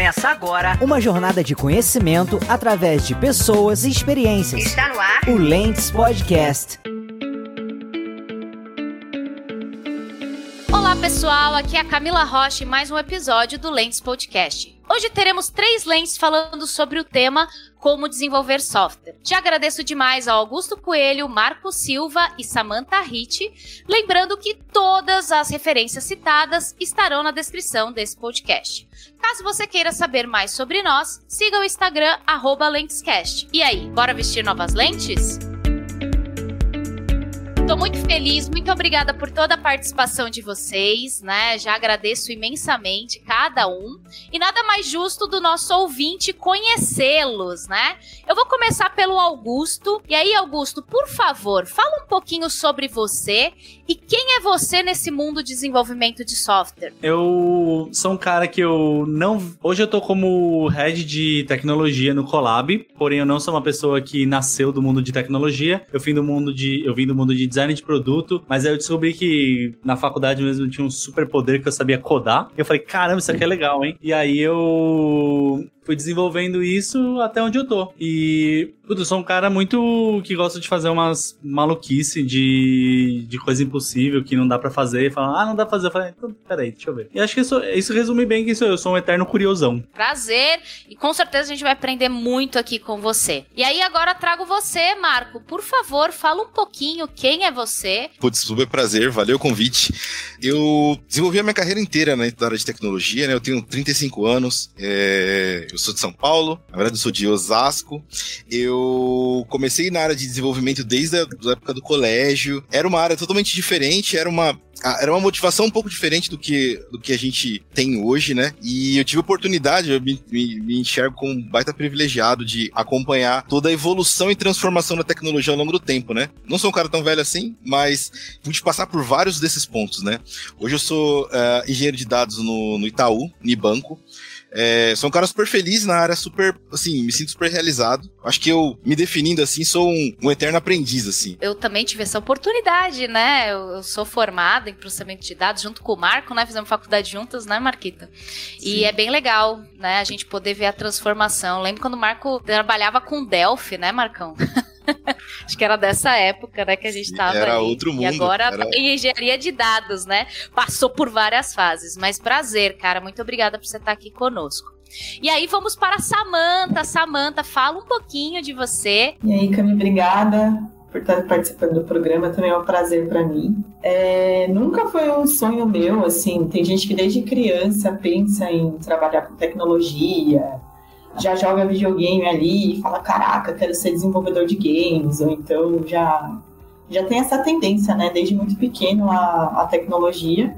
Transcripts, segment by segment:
Começa agora uma jornada de conhecimento através de pessoas e experiências. Está no ar o Lentes Podcast. Olá pessoal, aqui é a Camila Rocha em mais um episódio do Lentes Podcast. Hoje teremos três lentes falando sobre o tema como desenvolver software. Já agradeço demais ao Augusto Coelho, Marco Silva e Samantha Ritt, lembrando que todas as referências citadas estarão na descrição desse podcast. Caso você queira saber mais sobre nós, siga o Instagram @lentescast. E aí, bora vestir novas lentes? Tô muito feliz, muito obrigada por toda a participação de vocês, né? Já agradeço imensamente cada um. E nada mais justo do nosso ouvinte conhecê-los, né? Eu vou começar pelo Augusto. E aí, Augusto, por favor, fala um pouquinho sobre você e quem é você nesse mundo de desenvolvimento de software. Eu sou um cara que eu não. Hoje eu tô como head de tecnologia no Colab, porém eu não sou uma pessoa que nasceu do mundo de tecnologia. Eu vim do mundo de, eu vim do mundo de design de produto, mas aí eu descobri que na faculdade mesmo tinha um super poder que eu sabia codar. Eu falei, caramba, isso aqui é legal, hein? E aí eu fui desenvolvendo isso até onde eu tô. E, puto, eu sou um cara muito que gosta de fazer umas maluquice de, de coisa impossível que não dá para fazer. E falar, ah, não dá pra fazer. Eu falei, então, peraí, deixa eu ver. E acho que isso, isso resume bem que isso, eu sou um eterno curiosão. Prazer, e com certeza a gente vai aprender muito aqui com você. E aí agora trago você, Marco. Por favor, fala um pouquinho quem é você. Putz, super prazer, valeu o convite. Eu desenvolvi a minha carreira inteira na área de tecnologia, né? Eu tenho 35 anos, é... eu sou de São Paulo, na verdade eu sou de Osasco. Eu comecei na área de desenvolvimento desde a época do colégio. Era uma área totalmente diferente, era uma era uma motivação um pouco diferente do que, do que a gente tem hoje, né? E eu tive oportunidade, eu me, me, me, enxergo como um baita privilegiado de acompanhar toda a evolução e transformação da tecnologia ao longo do tempo, né? Não sou um cara tão velho assim, mas pude passar por vários desses pontos, né? Hoje eu sou uh, engenheiro de dados no, no Itaú, Nibanco. É, sou um cara super feliz na área, super, assim, me sinto super realizado. Acho que eu, me definindo assim, sou um, um eterno aprendiz, assim. Eu também tive essa oportunidade, né? Eu, eu, sou formada em processamento de dados junto com o Marco, né? Fizemos faculdade juntas, né, Marquita? Sim. E é bem legal, né? A gente poder ver a transformação. lembro quando o Marco trabalhava com Delphi, né, Marcão? Acho que era dessa época, né, que a gente estava Era aí. outro mundo. E agora era... em engenharia de dados, né? Passou por várias fases. Mas prazer, cara. Muito obrigada por você estar aqui conosco. E aí vamos para a Samanta. Samanta, fala um pouquinho de você. E aí, Cami, obrigada por estar participando do programa, também é um prazer para mim. É, nunca foi um sonho meu, assim, tem gente que desde criança pensa em trabalhar com tecnologia, já joga videogame ali e fala, caraca, quero ser desenvolvedor de games, ou então já, já tem essa tendência, né, desde muito pequeno a, a tecnologia.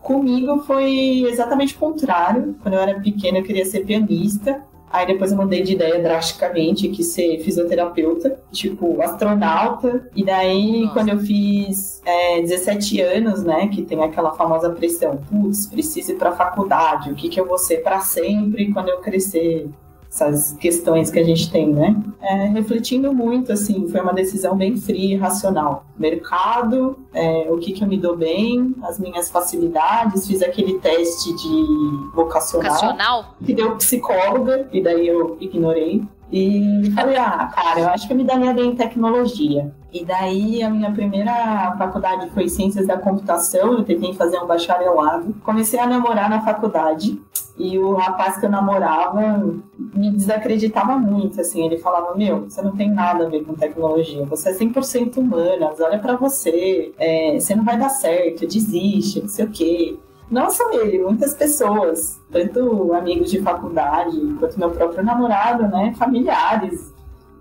Comigo foi exatamente o contrário. Quando eu era pequena, eu queria ser pianista. Aí depois eu mudei de ideia drasticamente, que ser fisioterapeuta, tipo astronauta. E daí, Nossa. quando eu fiz é, 17 anos, né, que tem aquela famosa pressão, putz, preciso ir pra faculdade, o que, que eu vou ser para sempre quando eu crescer? Essas questões que a gente tem, né? É, refletindo muito, assim, foi uma decisão bem fria e racional. Mercado, é, o que, que eu me dou bem, as minhas facilidades, fiz aquele teste de vocacional, vocacional? que deu psicóloga, e daí eu ignorei. E falei, ah, cara, eu acho que eu me daria bem em tecnologia. E daí a minha primeira faculdade foi Ciências da Computação, eu tentei fazer um bacharelado. Comecei a namorar na faculdade e o rapaz que eu namorava me desacreditava muito, assim, ele falava, meu, você não tem nada a ver com tecnologia, você é 100% humana, olha para você, é, você não vai dar certo, desiste, não sei o quê. Não só ele, muitas pessoas, tanto amigos de faculdade, quanto meu próprio namorado, né, familiares,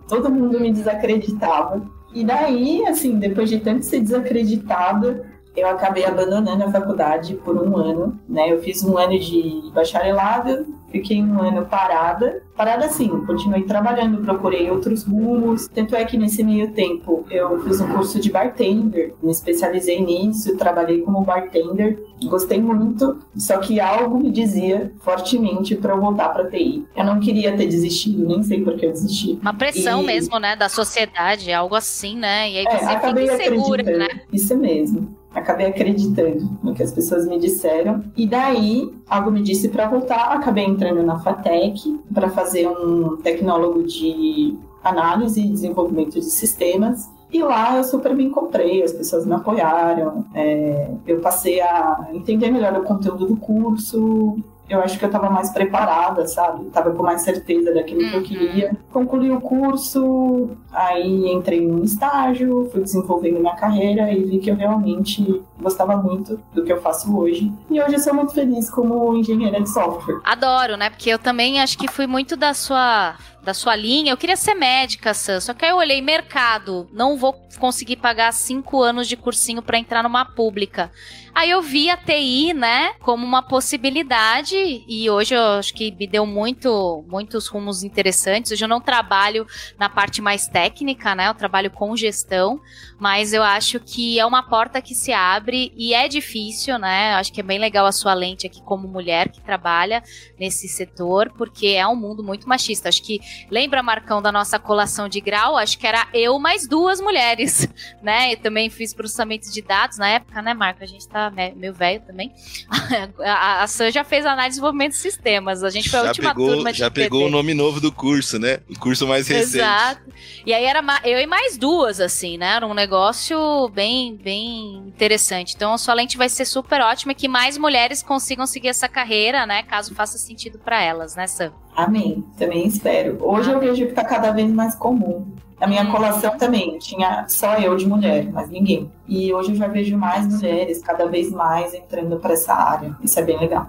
todo mundo me desacreditava. E daí, assim, depois de tanto ser desacreditada, eu acabei abandonando a faculdade por um ano, né? Eu fiz um ano de bacharelado, fiquei um ano parada. Parada assim, continuei trabalhando, procurei outros rumos. Tanto é que nesse meio tempo eu fiz um curso de bartender, me especializei nisso, trabalhei como bartender, gostei muito, só que algo me dizia fortemente para eu voltar para TI. Eu não queria ter desistido, nem sei por que eu desisti. Uma pressão e... mesmo, né, da sociedade, algo assim, né? E aí é, você é, fica insegura, né? Isso mesmo. Acabei acreditando no que as pessoas me disseram. E daí, algo me disse para voltar, acabei entrando na FATEC para fazer um tecnólogo de análise e desenvolvimento de sistemas. E lá eu super me encontrei, as pessoas me apoiaram, é, eu passei a entender melhor o conteúdo do curso, eu acho que eu estava mais preparada, sabe? Estava com mais certeza daquilo que eu uhum. queria. Concluí o curso, aí entrei em um estágio, fui desenvolvendo minha carreira e vi que eu realmente gostava muito do que eu faço hoje. E hoje eu sou muito feliz como engenheira de software. Adoro, né? Porque eu também acho que fui muito da sua da sua linha. Eu queria ser médica, Sam, só que aí eu olhei mercado, não vou conseguir pagar cinco anos de cursinho para entrar numa pública. Aí eu vi a TI, né, como uma possibilidade e hoje eu acho que me deu muito, muitos rumos interessantes. Hoje eu não trabalho na parte mais técnica, né, eu trabalho com gestão, mas eu acho que é uma porta que se abre e é difícil, né, eu acho que é bem legal a sua lente aqui como mulher que trabalha nesse setor, porque é um mundo muito machista. Acho que, lembra, Marcão, da nossa colação de grau? Acho que era eu mais duas mulheres, né, eu também fiz processamento de dados na época, né, Marco? A gente tá meio velho também. a, a Sam já fez análise de desenvolvimento de sistemas. A gente foi a última pegou, turma de Já pegou o nome novo do curso, né? O curso mais recente. Exato. E aí era eu e mais duas, assim, né? Era um negócio bem, bem interessante. Então a sua lente vai ser super ótima e que mais mulheres consigam seguir essa carreira, né? Caso faça sentido para elas, né, Sam? Amém. Também espero. Hoje Amém. eu vejo que tá cada vez mais comum. A minha colação também tinha só eu de mulher, mas ninguém. E hoje eu já vejo mais mulheres, cada vez mais entrando para essa área. Isso é bem legal.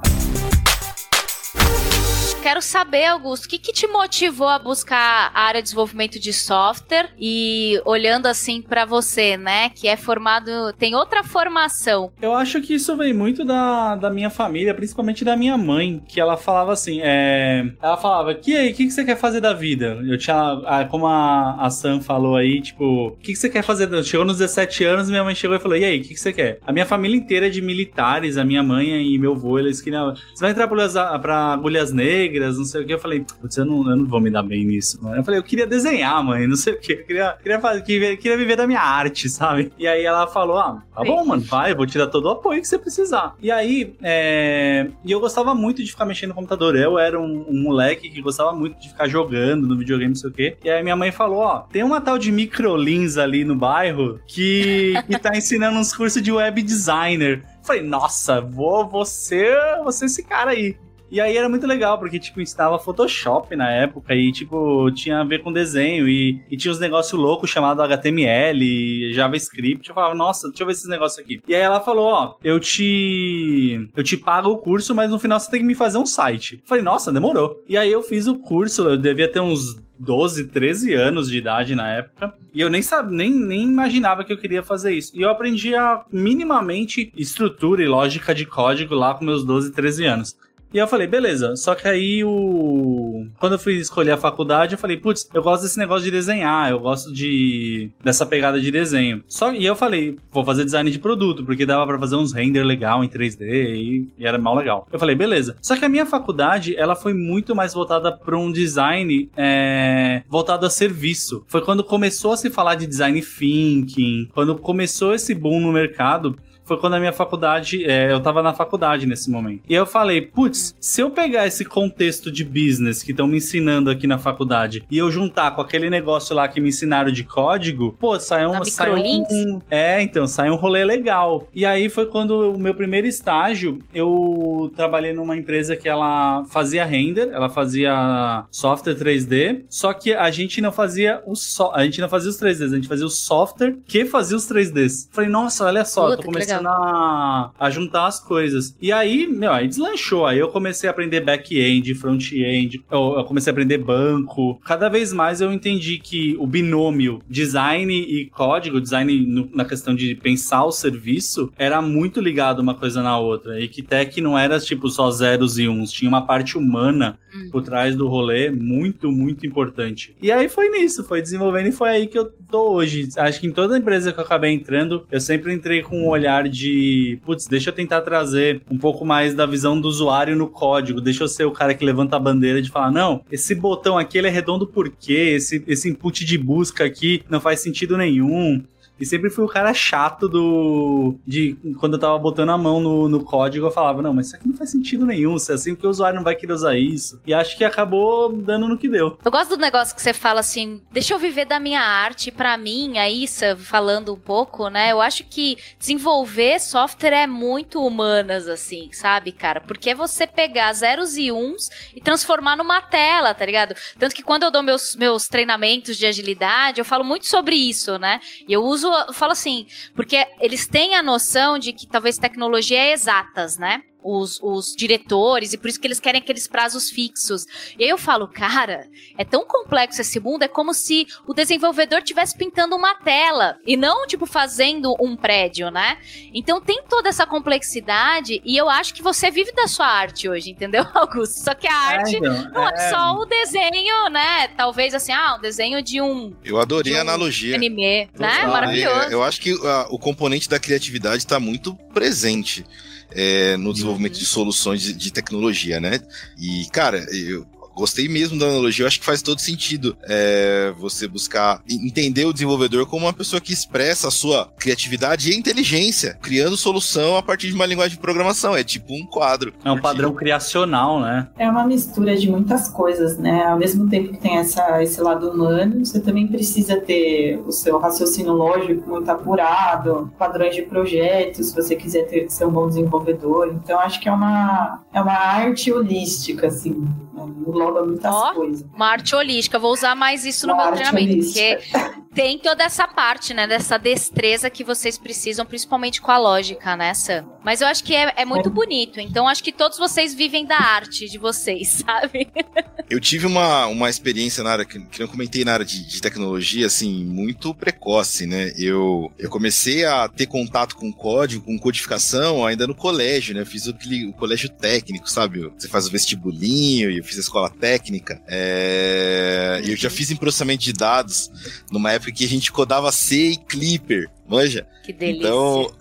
Quero saber, Augusto, o que, que te motivou a buscar a área de desenvolvimento de software e olhando assim para você, né, que é formado, tem outra formação. Eu acho que isso vem muito da, da minha família, principalmente da minha mãe, que ela falava assim, é, ela falava, que aí, o que, que você quer fazer da vida? Eu tinha, como a, a Sam falou aí, tipo, o que, que você quer fazer? Chegou nos 17 anos, minha mãe chegou e falou, e aí, o que, que você quer? A minha família inteira é de militares, a minha mãe e meu avô, eles queriam, você vai entrar pra agulhas negras, regras, não sei o que. Eu falei, putz, eu não, eu não vou me dar bem nisso, mano. Eu falei, eu queria desenhar, mãe, não sei o que. Eu queria, queria, fazer, queria, queria viver da minha arte, sabe? E aí ela falou, ah, tá bom, mano, vai, eu vou te dar todo o apoio que você precisar. E aí, é... e eu gostava muito de ficar mexendo no computador. Eu era um, um, moleque que gostava muito de ficar jogando no videogame, não sei o que. E aí minha mãe falou, ó, tem uma tal de microlins ali no bairro que, que tá ensinando uns cursos de web designer. Falei, nossa, vou, você, você esse cara aí. E aí era muito legal, porque, tipo, ensinava Photoshop na época e, tipo, tinha a ver com desenho e, e tinha uns negócios loucos chamados HTML, JavaScript. Eu falava, nossa, deixa eu ver esses negócios aqui. E aí ela falou, ó, eu te... eu te pago o curso, mas no final você tem que me fazer um site. Eu falei, nossa, demorou. E aí eu fiz o curso, eu devia ter uns 12, 13 anos de idade na época. E eu nem, sabe, nem, nem imaginava que eu queria fazer isso. E eu aprendi a minimamente estrutura e lógica de código lá com meus 12, 13 anos. E eu falei, beleza. Só que aí o. Quando eu fui escolher a faculdade, eu falei, putz, eu gosto desse negócio de desenhar, eu gosto de. dessa pegada de desenho. Só E eu falei, vou fazer design de produto, porque dava para fazer uns render legal em 3D e, e era mal legal. Eu falei, beleza. Só que a minha faculdade, ela foi muito mais voltada para um design é... voltado a serviço. Foi quando começou a se falar de design thinking, quando começou esse boom no mercado foi quando a minha faculdade, é, eu tava na faculdade nesse momento. E eu falei, putz, se eu pegar esse contexto de business que estão me ensinando aqui na faculdade e eu juntar com aquele negócio lá que me ensinaram de código, pô, sai um, sai um, é, então, sai um rolê legal. E aí foi quando o meu primeiro estágio, eu trabalhei numa empresa que ela fazia render, ela fazia software 3D, só que a gente não fazia o so, a gente não fazia os 3Ds, a gente fazia o software que fazia os 3Ds. Falei, nossa, olha só, Puta, tô começando começando a, a, juntar as coisas. E aí, meu, aí deslanchou. Aí eu comecei a aprender back-end, front-end, eu, eu, comecei a aprender banco. Cada vez mais eu entendi que o binômio design e código, design no, na questão de pensar o serviço, era muito ligado uma coisa na outra. E que tech não era tipo só zeros e uns, tinha uma parte humana hum. por trás do rolê muito, muito importante. E aí foi nisso, foi desenvolvendo e foi aí que eu tô hoje. Acho que em toda empresa que eu acabei entrando, eu sempre entrei com um olhar olhar de, putz, deixa eu tentar trazer um pouco mais da visão do usuário no código, deixa eu ser o cara que levanta a bandeira de falar, não, esse botão aqui ele é redondo por quê? Esse, esse input de busca aqui não faz sentido nenhum. E sempre fui o cara chato do. de quando eu tava botando a mão no, no código, eu falava, não, mas isso aqui não faz sentido nenhum, se é assim, porque o usuário não vai querer usar isso. E acho que acabou dando no que deu. Eu gosto do negócio que você fala assim, deixa eu viver da minha arte, para mim, a Issa, falando um pouco, né? Eu acho que desenvolver software é muito humanas, assim, sabe, cara? Porque é você pegar zeros e uns e transformar numa tela, tá ligado? Tanto que quando eu dou meus, meus treinamentos de agilidade, eu falo muito sobre isso, né? E eu uso, falo assim, porque eles têm a noção de que talvez tecnologia é exatas, né? Os, os diretores, e por isso que eles querem aqueles prazos fixos. E aí eu falo, cara, é tão complexo esse mundo, é como se o desenvolvedor estivesse pintando uma tela e não, tipo, fazendo um prédio, né? Então tem toda essa complexidade e eu acho que você vive da sua arte hoje, entendeu, Augusto? Só que a é, arte é, então, não é... é... só o desenho, né? Talvez assim, ah, um desenho de um. Eu adorei um a analogia. Anime, né? Maravilhoso. Eu acho que uh, o componente da criatividade está muito presente é, no desenvolvimento de soluções de, de, tecnologia, né? E, cara, eu, gostei mesmo da analogia, eu acho que faz todo sentido é, você buscar entender o desenvolvedor como uma pessoa que expressa a sua criatividade e inteligência, criando solução a partir de uma linguagem de programação. É tipo um quadro. É um padrão criacional, né? É uma mistura de muitas coisas, né? Ao mesmo tempo que tem essa, esse lado humano, você também precisa ter o seu raciocínio lógico muito apurado, padrões de projetos, se você quiser ter, ser um bom desenvolvedor. Então, acho que é uma, é uma arte holística, assim engloba muitas oh, coisas. Uma arte holística, vou usar mais isso no uma meu treinamento, holística. porque tem toda essa parte, né, dessa destreza que vocês precisam, principalmente com a lógica, né, Sam? Mas eu acho que é, é muito bonito, então acho que todos vocês vivem da arte de vocês, sabe? eu tive uma, uma experiência na área, que, que eu comentei na área de, de, tecnologia, assim, muito precoce, né? Eu, eu comecei a ter contato com código, com codificação ainda no colégio, né? Eu fiz o, o colégio técnico, sabe? Você faz o vestibulinho e eu fiz a escola técnica. É... Eu já fiz em processamento de dados numa época que a gente codava C e Clipper, manja? Que delícia. Então,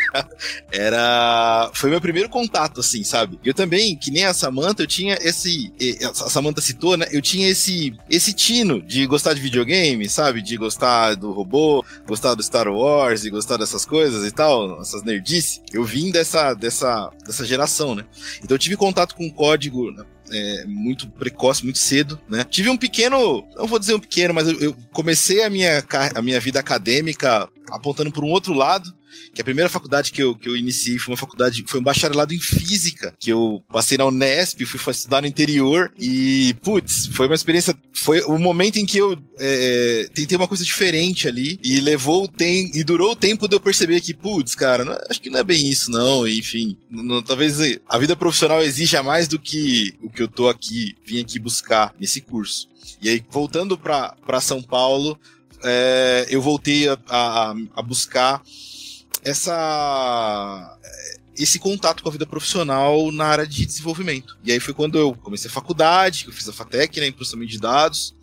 era. Foi meu primeiro contato, assim, sabe? Eu também, que nem a Samantha, eu tinha esse. A Samantha citou, né? Eu tinha esse, esse tino de gostar de videogame, sabe? De gostar do robô, gostar do Star Wars e gostar dessas coisas e tal, essas nerdices. Eu vim dessa, dessa, dessa geração, né? Então eu tive contato com código né? É, muito precoce, muito cedo, né? Tive um pequeno, não vou dizer um pequeno, mas eu, eu comecei a minha, a minha vida acadêmica apontando por um outro lado, que a primeira faculdade que eu, que eu iniciei foi uma faculdade, foi um bacharelado em física, que eu passei na Unesp, fui estudar no interior e, putz, foi uma experiência, foi o momento em que eu é, tentei uma coisa diferente ali e levou o tempo, e durou o tempo de eu perceber que, putz, cara, não, acho que não é bem isso não, enfim, não, talvez a vida profissional exija mais do que o que eu tô aqui, vim aqui buscar nesse curso. E aí, voltando para São Paulo, é, eu voltei a, a, a buscar essa esse contato com a vida profissional na área de desenvolvimento. E aí foi quando eu comecei a faculdade, que eu fiz a FATEC, né, em processamento de dados.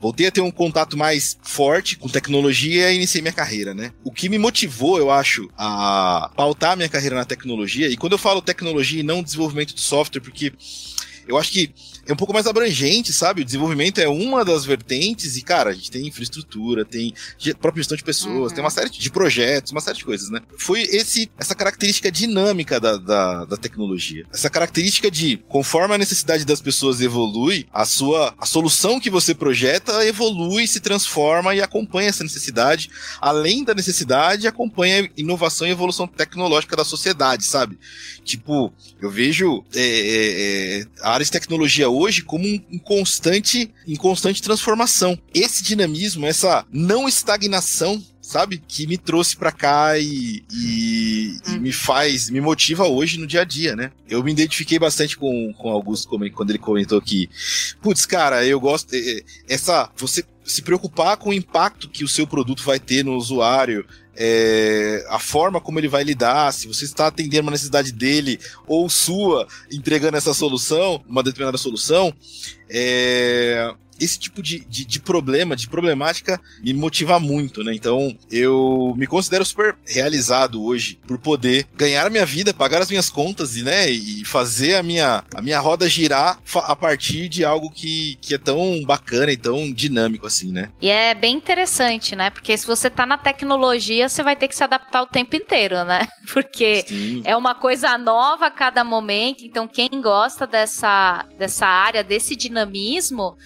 Voltei a ter um contato mais forte com tecnologia e iniciei minha carreira, né? O que me motivou, eu acho, a pautar minha carreira na tecnologia, e quando eu falo tecnologia e não desenvolvimento de software, porque eu acho que é um pouco mais abrangente, sabe? O desenvolvimento é uma das vertentes e, cara, a gente tem infraestrutura, tem própria gestão de pessoas, uhum. tem uma série de projetos, uma série de coisas, né? Foi esse, essa característica dinâmica da, da, da tecnologia. Essa característica de, conforme a necessidade das pessoas evolui, a sua, a solução que você projeta evolui, se transforma e acompanha essa necessidade. Além da necessidade, acompanha a inovação e evolução tecnológica da sociedade, sabe? Tipo, eu vejo é, é, é a área de tecnologia hoje como um, constante, em constante transformação. Esse dinamismo, essa não estagnação sabe? Que me trouxe para cá e, e, e, me faz, me motiva hoje no dia a dia, né? Eu me identifiquei bastante com, com Augusto quando ele comentou que, putz, cara, eu gosto, é, é, essa, você se preocupar com o impacto que o seu produto vai ter no usuário, é, a forma como ele vai lidar, se você está atendendo uma necessidade dele ou sua, entregando essa solução, uma determinada solução, é, esse tipo de, de, de, problema, de problemática, me motiva muito, né? Então, eu me considero super realizado hoje por poder ganhar a minha vida, pagar as minhas contas e, né, e fazer a minha, a minha roda girar a partir de algo que, que é tão bacana e tão dinâmico assim, né? E é bem interessante, né? Porque se você tá na tecnologia, você vai ter que se adaptar o tempo inteiro, né? Porque Sim. é uma coisa nova a cada momento, então quem gosta dessa, dessa área, desse dinamismo,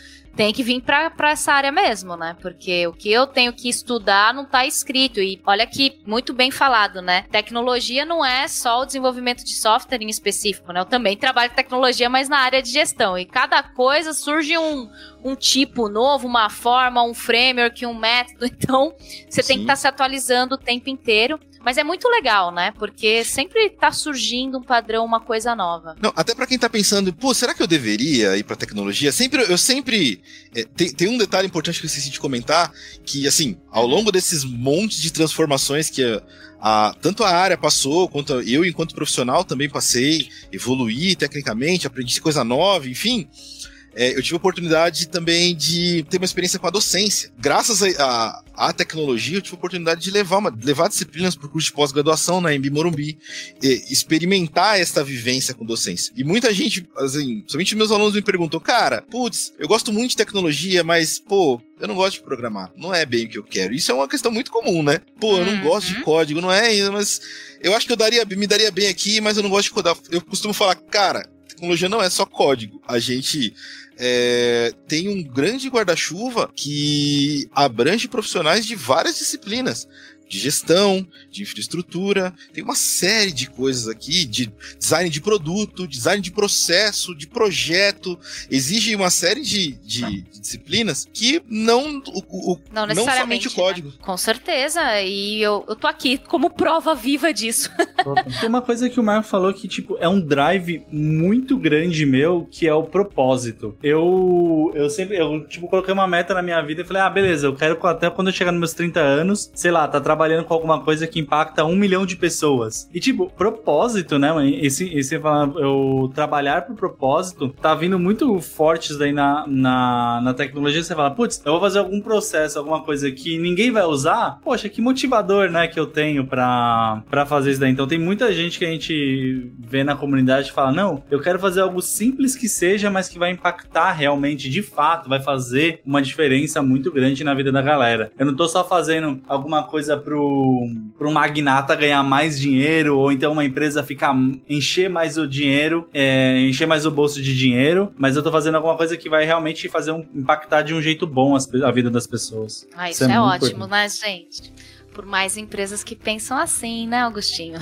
tem que vir para essa área mesmo, né? Porque o que eu tenho que estudar não está escrito. E olha que muito bem falado, né? Tecnologia não é só o desenvolvimento de software em específico, né? Eu também trabalho com tecnologia, mas na área de gestão. E cada coisa surge um, um tipo novo, uma forma, um framework, um método. Então, você Sim. tem que estar tá se atualizando o tempo inteiro. Mas é muito legal, né? Porque sempre tá surgindo um padrão, uma coisa nova. Não, até para quem tá pensando, pô, será que eu deveria ir pra tecnologia? Sempre, eu sempre. É, tem, tem um detalhe importante que eu esqueci de comentar: que, assim, ao uhum. longo desses montes de transformações que a, a, tanto a área passou, quanto eu, enquanto profissional, também passei, evoluí tecnicamente, aprendi coisa nova, enfim é, eu tive a oportunidade também de ter uma experiência com a docência. Graças à tecnologia, eu tive a oportunidade de levar, uma, levar disciplinas para o curso de pós-graduação na MB Morumbi, experimentar esta vivência com docência. E muita gente, assim, somente meus alunos me perguntam, cara, putz, eu gosto muito de tecnologia, mas, pô, eu não gosto de programar. Não é bem o que eu quero. Isso é uma questão muito comum, né? Pô, eu não uhum. gosto de código, não é, mas eu acho que eu daria, me daria bem aqui, mas eu não gosto de codar. Eu costumo falar, cara, tecnologia não é só código. A gente é, tem um grande guarda-chuva que abrange profissionais de várias disciplinas de gestão, de infraestrutura, tem uma série de coisas aqui, de design de produto, design de processo, de projeto, exige uma série de, de, de disciplinas que não, o, o, não, não somente o código. Né? Com certeza, e eu, eu tô aqui como prova viva disso. tem uma coisa que o Marco falou que, tipo, é um drive muito grande meu, que é o propósito. Eu, eu sempre, eu, tipo, coloquei uma meta na minha vida e falei, ah, beleza, eu quero até quando eu chegar nos meus 30 anos, sei lá, tá trabalhando trabalhando com alguma coisa que impacta um milhão de pessoas. E, tipo, propósito, né, Esse, esse eu trabalhar pro propósito tá vindo muito fortes daí na, na, na tecnologia. Você fala, putz, eu vou fazer algum processo, alguma coisa que ninguém vai usar. Poxa, que motivador, né, que eu tenho pra, pra fazer isso daí. Então, tem muita gente que a gente vê na comunidade e fala, não, eu quero fazer algo simples que seja, mas que vai impactar realmente, de fato, vai fazer uma diferença muito grande na vida da galera. Eu não tô só fazendo alguma coisa pro, pro magnata ganhar mais dinheiro, ou então uma empresa ficar encher mais o dinheiro, é, encher mais o bolso de dinheiro, mas eu tô fazendo alguma coisa que vai realmente fazer um, impactar de um jeito bom as, a vida das pessoas. Ah, isso, isso é, é ótimo, né, gente? por mais empresas que pensam assim, né, Augustinho?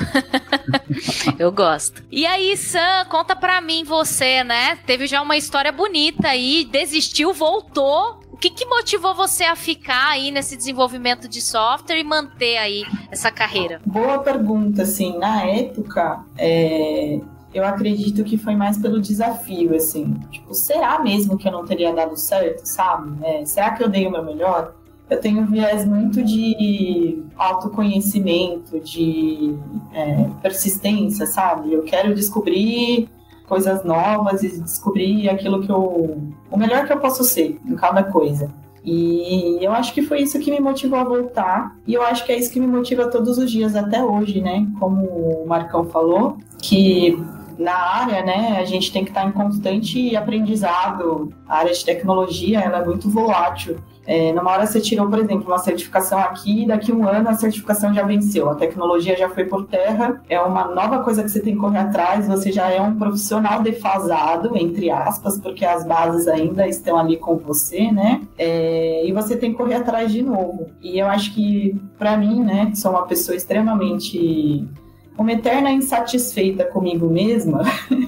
Eu gosto. E aí, Sam, conta pra mim, você, né? Teve já uma história bonita aí, desistiu, voltou que, que motivou você a ficar aí nesse desenvolvimento de software e manter aí essa carreira? Boa pergunta, assim, na época, é, eu acredito que foi mais pelo desafio, assim, tipo, será mesmo que eu não teria dado certo, sabe? É, será que eu dei o meu melhor? Eu tenho um viés muito de autoconhecimento, de é, persistência, sabe? Eu quero descobrir coisas novas e descobrir aquilo que eu. o melhor que eu posso ser em cada coisa. E eu acho que foi isso que me motivou a voltar. E eu acho que é isso que me motiva todos os dias até hoje, né? Como o Marcão falou, que na área, né, a gente tem que estar em constante aprendizado. A área de tecnologia, ela é muito volátil. É, numa hora você tirou, por exemplo, uma certificação aqui, daqui um ano a certificação já venceu, a tecnologia já foi por terra, é uma nova coisa que você tem que correr atrás, você já é um profissional defasado, entre aspas, porque as bases ainda estão ali com você, né? É, e você tem que correr atrás de novo. E eu acho que, para mim, né, que sou uma pessoa extremamente uma eterna insatisfeita comigo mesma,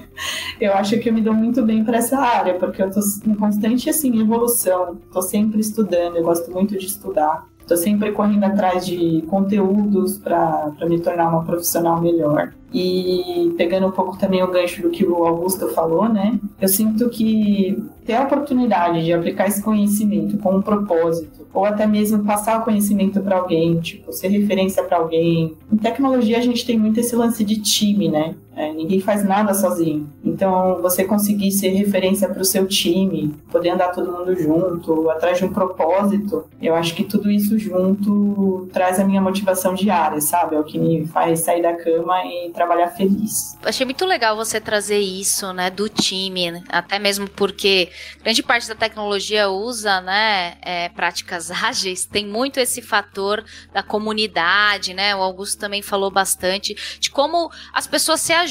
eu acho que eu me dou muito bem para essa área, porque eu estou em constante assim evolução, estou sempre estudando, eu gosto muito de estudar. Estou sempre correndo atrás de conteúdos para me tornar uma profissional melhor. E pegando um pouco também o gancho do que o Augusto falou, né? Eu sinto que ter a oportunidade de aplicar esse conhecimento com um propósito ou até mesmo passar o conhecimento para alguém, tipo, ser referência para alguém. Em tecnologia a gente tem muito esse lance de time, né? É, ninguém faz nada sozinho. Então, você conseguir ser referência para o seu time, poder andar todo mundo junto, atrás de um propósito, eu acho que tudo isso junto traz a minha motivação diária, sabe? É o que me faz sair da cama e trabalhar feliz. Achei muito legal você trazer isso, né, do time, né? até mesmo porque grande parte da tecnologia usa, né, é, práticas ágeis, tem muito esse fator da comunidade, né? O Augusto também falou bastante de como as pessoas se ajudam,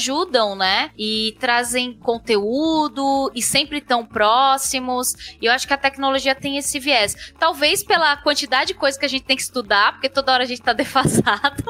né? E trazem conteúdo e sempre tão próximos. E eu acho que a tecnologia tem esse viés. Talvez pela quantidade de coisas que a gente tem que estudar, porque toda hora a gente tá defasado.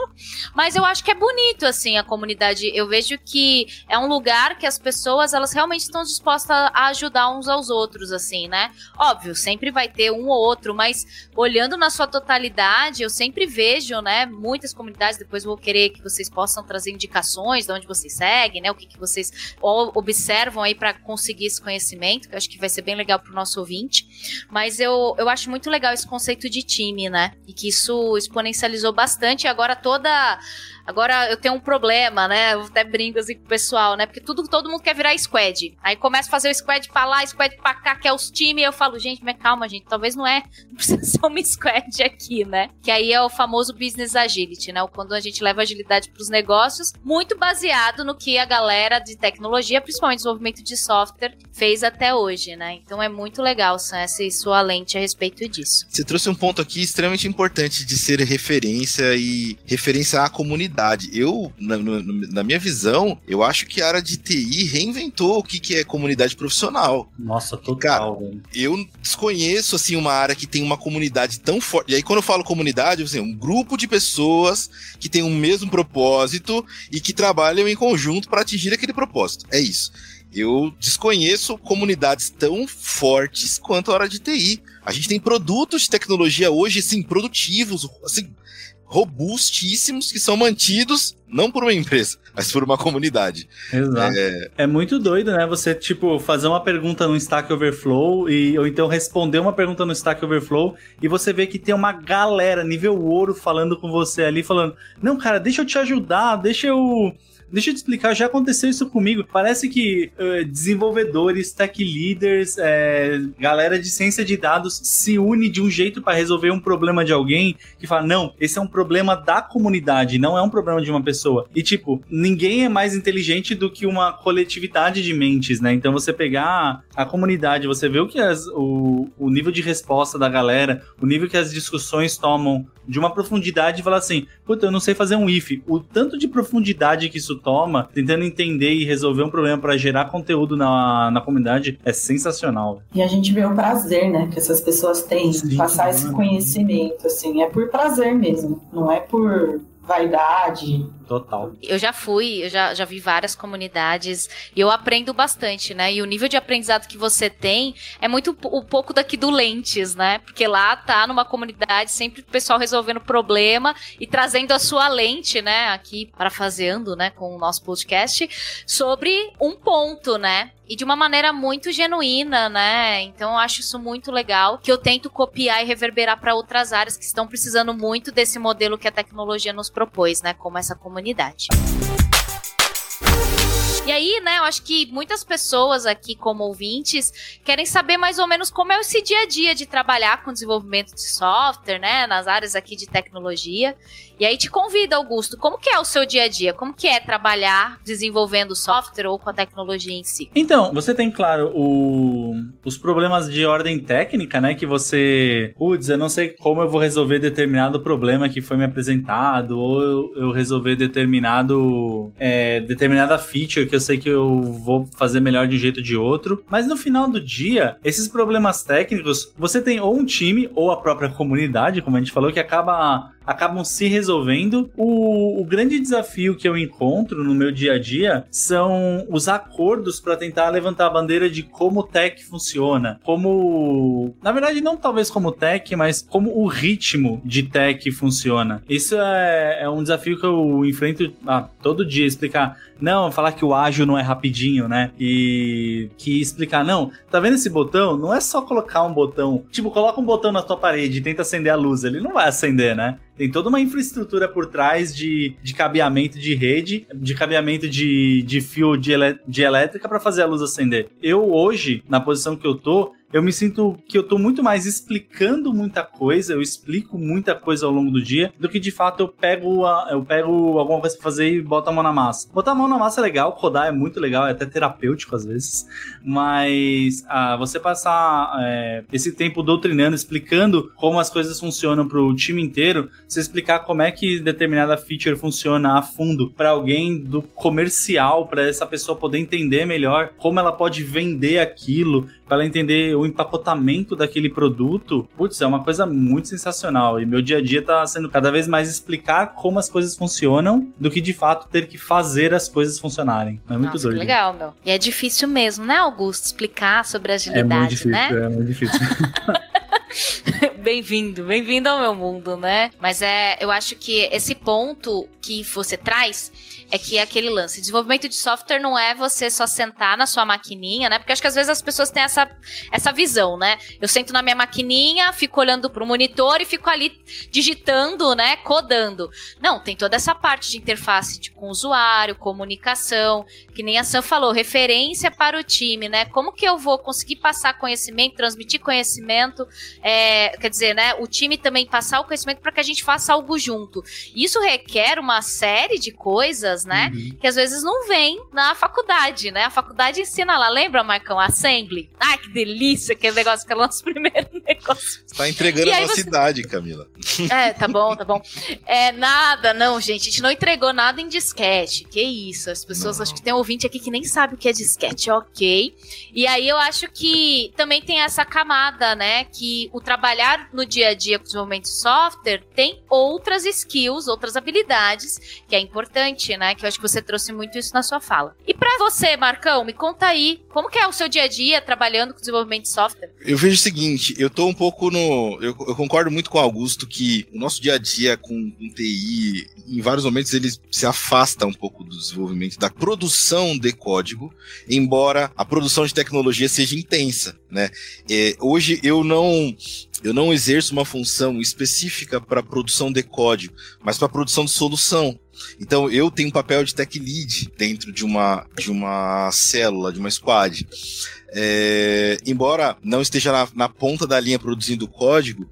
Mas eu acho que é bonito, assim, a comunidade. Eu vejo que é um lugar que as pessoas, elas realmente estão dispostas a ajudar uns aos outros, assim, né? Óbvio, sempre vai ter um ou outro, mas olhando na sua totalidade, eu sempre vejo, né, muitas comunidades. Depois vou querer que vocês possam trazer indicações de onde vocês seguem, né? O que, que vocês observam aí para conseguir esse conhecimento, que eu acho que vai ser bem legal para o nosso ouvinte. Mas eu, eu acho muito legal esse conceito de time, né? E que isso exponencializou bastante. E agora toda Agora eu tenho um problema, né? Eu até brinco assim com o pessoal, né? Porque tudo, todo mundo quer virar squad. Aí começa a fazer o squad pra lá, squad pra cá, que é os times. Eu falo, gente, mas calma, gente. Talvez não é. Não precisa ser uma squad aqui, né? Que aí é o famoso business agility, né? Quando a gente leva agilidade pros negócios, muito baseado no que a galera de tecnologia, principalmente desenvolvimento de software, fez até hoje, né? Então é muito legal essa sua lente a respeito disso. Você trouxe um ponto aqui extremamente importante de ser referência e referência à comunidade comunidade. Eu, na, na, minha visão, eu acho que a área de TI reinventou o que, que é comunidade profissional. Nossa, total. Cara, eu desconheço, assim, uma área que tem uma comunidade tão forte. E aí, quando eu falo comunidade, assim, um grupo de pessoas que tem o um mesmo propósito e que trabalham em conjunto para atingir aquele propósito. É isso. Eu desconheço comunidades tão fortes quanto a área de TI. A gente tem produtos de tecnologia hoje, assim, produtivos, assim, robustíssimos que são mantidos não por uma empresa, mas por uma comunidade. Exato. É... é, muito doido, né? Você, tipo, fazer uma pergunta no Stack Overflow e, ou então responder uma pergunta no Stack Overflow e você vê que tem uma galera nível ouro falando com você ali, falando: Não, cara, deixa eu te ajudar, deixa eu Deixa eu te explicar, já aconteceu isso comigo. Parece que uh, desenvolvedores, tech leaders, é, galera de ciência de dados se une de um jeito para resolver um problema de alguém que fala: não, esse é um problema da comunidade, não é um problema de uma pessoa. E tipo, ninguém é mais inteligente do que uma coletividade de mentes, né? Então você pegar a comunidade, você vê o que as, o, o nível de resposta da galera, o nível que as discussões tomam de uma profundidade e falar assim: puta, eu não sei fazer um if. O tanto de profundidade que isso toma, tentando entender e resolver um problema para gerar conteúdo na, na comunidade, é sensacional. E a gente vê o prazer, né, que essas pessoas têm Sim, passar esse conhecimento, assim, é por prazer mesmo, não é por vaidade. Total. Eu já fui, eu já, já vi várias comunidades e eu aprendo bastante, né? E o nível de aprendizado que você tem é muito o pouco daqui do Lentes, né? Porque lá tá numa comunidade sempre o pessoal resolvendo problema e trazendo a sua lente, né? Aqui parafaseando, né, com o nosso podcast sobre um ponto, né? e de uma maneira muito genuína, né? Então eu acho isso muito legal, que eu tento copiar e reverberar para outras áreas que estão precisando muito desse modelo que a tecnologia nos propôs, né? Como essa comunidade. E aí, né, eu acho que muitas pessoas aqui, como ouvintes, querem saber mais ou menos como é esse dia a dia de trabalhar com desenvolvimento de software, né, nas áreas aqui de tecnologia. E aí te convido, Augusto, como que é o seu dia a dia? Como que é trabalhar desenvolvendo software ou com a tecnologia em si? Então, você tem, claro, o... os problemas de ordem técnica, né? Que você, putz, eu não sei como eu vou resolver determinado problema que foi me apresentado, ou eu, eu resolver determinado é, determinada feature que eu sei que eu vou fazer melhor de um jeito ou de outro. Mas no final do dia, esses problemas técnicos, você tem ou um time ou a própria comunidade, como a gente falou, que acaba acabam se resolvendo. O, o, grande desafio que eu encontro no meu dia a dia são os acordos para tentar levantar a bandeira de como tech funciona. Como. Na verdade, não talvez como tech, mas como o ritmo de tech funciona. Isso é, é um desafio que eu enfrento ah, todo dia, explicar não, falar que o ágil não é rapidinho, né? E que explicar, não, tá vendo esse botão? Não é só colocar um botão, tipo, coloca um botão na tua parede e tenta acender a luz, ele não vai acender, né? Tem toda uma infraestrutura por trás de, de cabeamento de rede, de cabeamento de, de fio de, de elétrica para fazer a luz acender. Eu hoje, na posição que eu tô, eu me sinto que eu tô muito mais explicando muita coisa, eu explico muita coisa ao longo do dia, do que de fato eu pego, a, eu pego alguma coisa pra fazer e boto a mão na massa. Botar a mão na massa é legal, codar é muito legal, é até terapêutico às vezes, mas ah, você passar é, esse tempo doutrinando, explicando como as coisas funcionam pro time inteiro, você explicar como é que determinada feature funciona a fundo para alguém do comercial, para essa pessoa poder entender melhor como ela pode vender aquilo, para ela entender o empacotamento daquele produto, putz, é uma coisa muito sensacional. E meu dia a dia tá sendo cada vez mais explicar como as coisas funcionam do que de fato ter que fazer as coisas funcionarem. É muito Nossa, doido. legal, meu. E é difícil mesmo, né, Augusto, explicar sobre agilidade, é muito difícil, né? É muito difícil. bem-vindo, bem-vindo ao meu mundo, né? Mas é, eu acho que esse ponto que você traz é que é aquele lance. Desenvolvimento de software não é você só sentar na sua maquininha, né? Porque acho que às vezes as pessoas têm essa, essa visão, né? Eu sento na minha maquininha, fico olhando pro monitor e fico ali digitando, né? Codando. Não, tem toda essa parte de interface de, com o usuário, comunicação, que nem a Sam falou, referência para o time, né? Como que eu vou conseguir passar conhecimento, transmitir conhecimento, é, quer dizer, né? O time também passar o conhecimento para que a gente faça algo junto. Isso requer uma série de coisas né? Uhum. Que às vezes não vem na faculdade, né? A faculdade ensina lá, lembra, Marcão? Assembly. Ai, que delícia aquele negócio que é o nosso primeiro negócio. Você tá entregando a nossa você... idade, Camila. É, tá bom, tá bom. É, nada, não, gente. A gente não entregou nada em disquete. Que isso? As pessoas, não. acho que tem um ouvinte aqui que nem sabe o que é disquete, ok. E aí eu acho que também tem essa camada, né? Que o trabalhar no dia a dia com desenvolvimento de software tem outras skills, outras habilidades, que é importante, né? Que eu acho que você trouxe muito isso na sua fala. E para você, Marcão, me conta aí, como que é o seu dia a dia trabalhando com desenvolvimento de software? Eu vejo o seguinte, eu tô um pouco no... Eu, eu concordo muito com o Augusto que o nosso dia a dia com, com TI, em vários momentos ele se afasta um pouco do desenvolvimento, da produção de código, embora a produção de tecnologia seja intensa, né? É, hoje eu não eu não exerço uma função específica para produção de código, mas para produção de solução. Então eu tenho um papel de tech lead dentro de uma, de uma célula, de uma squad. É, embora não esteja na, na ponta da linha produzindo código,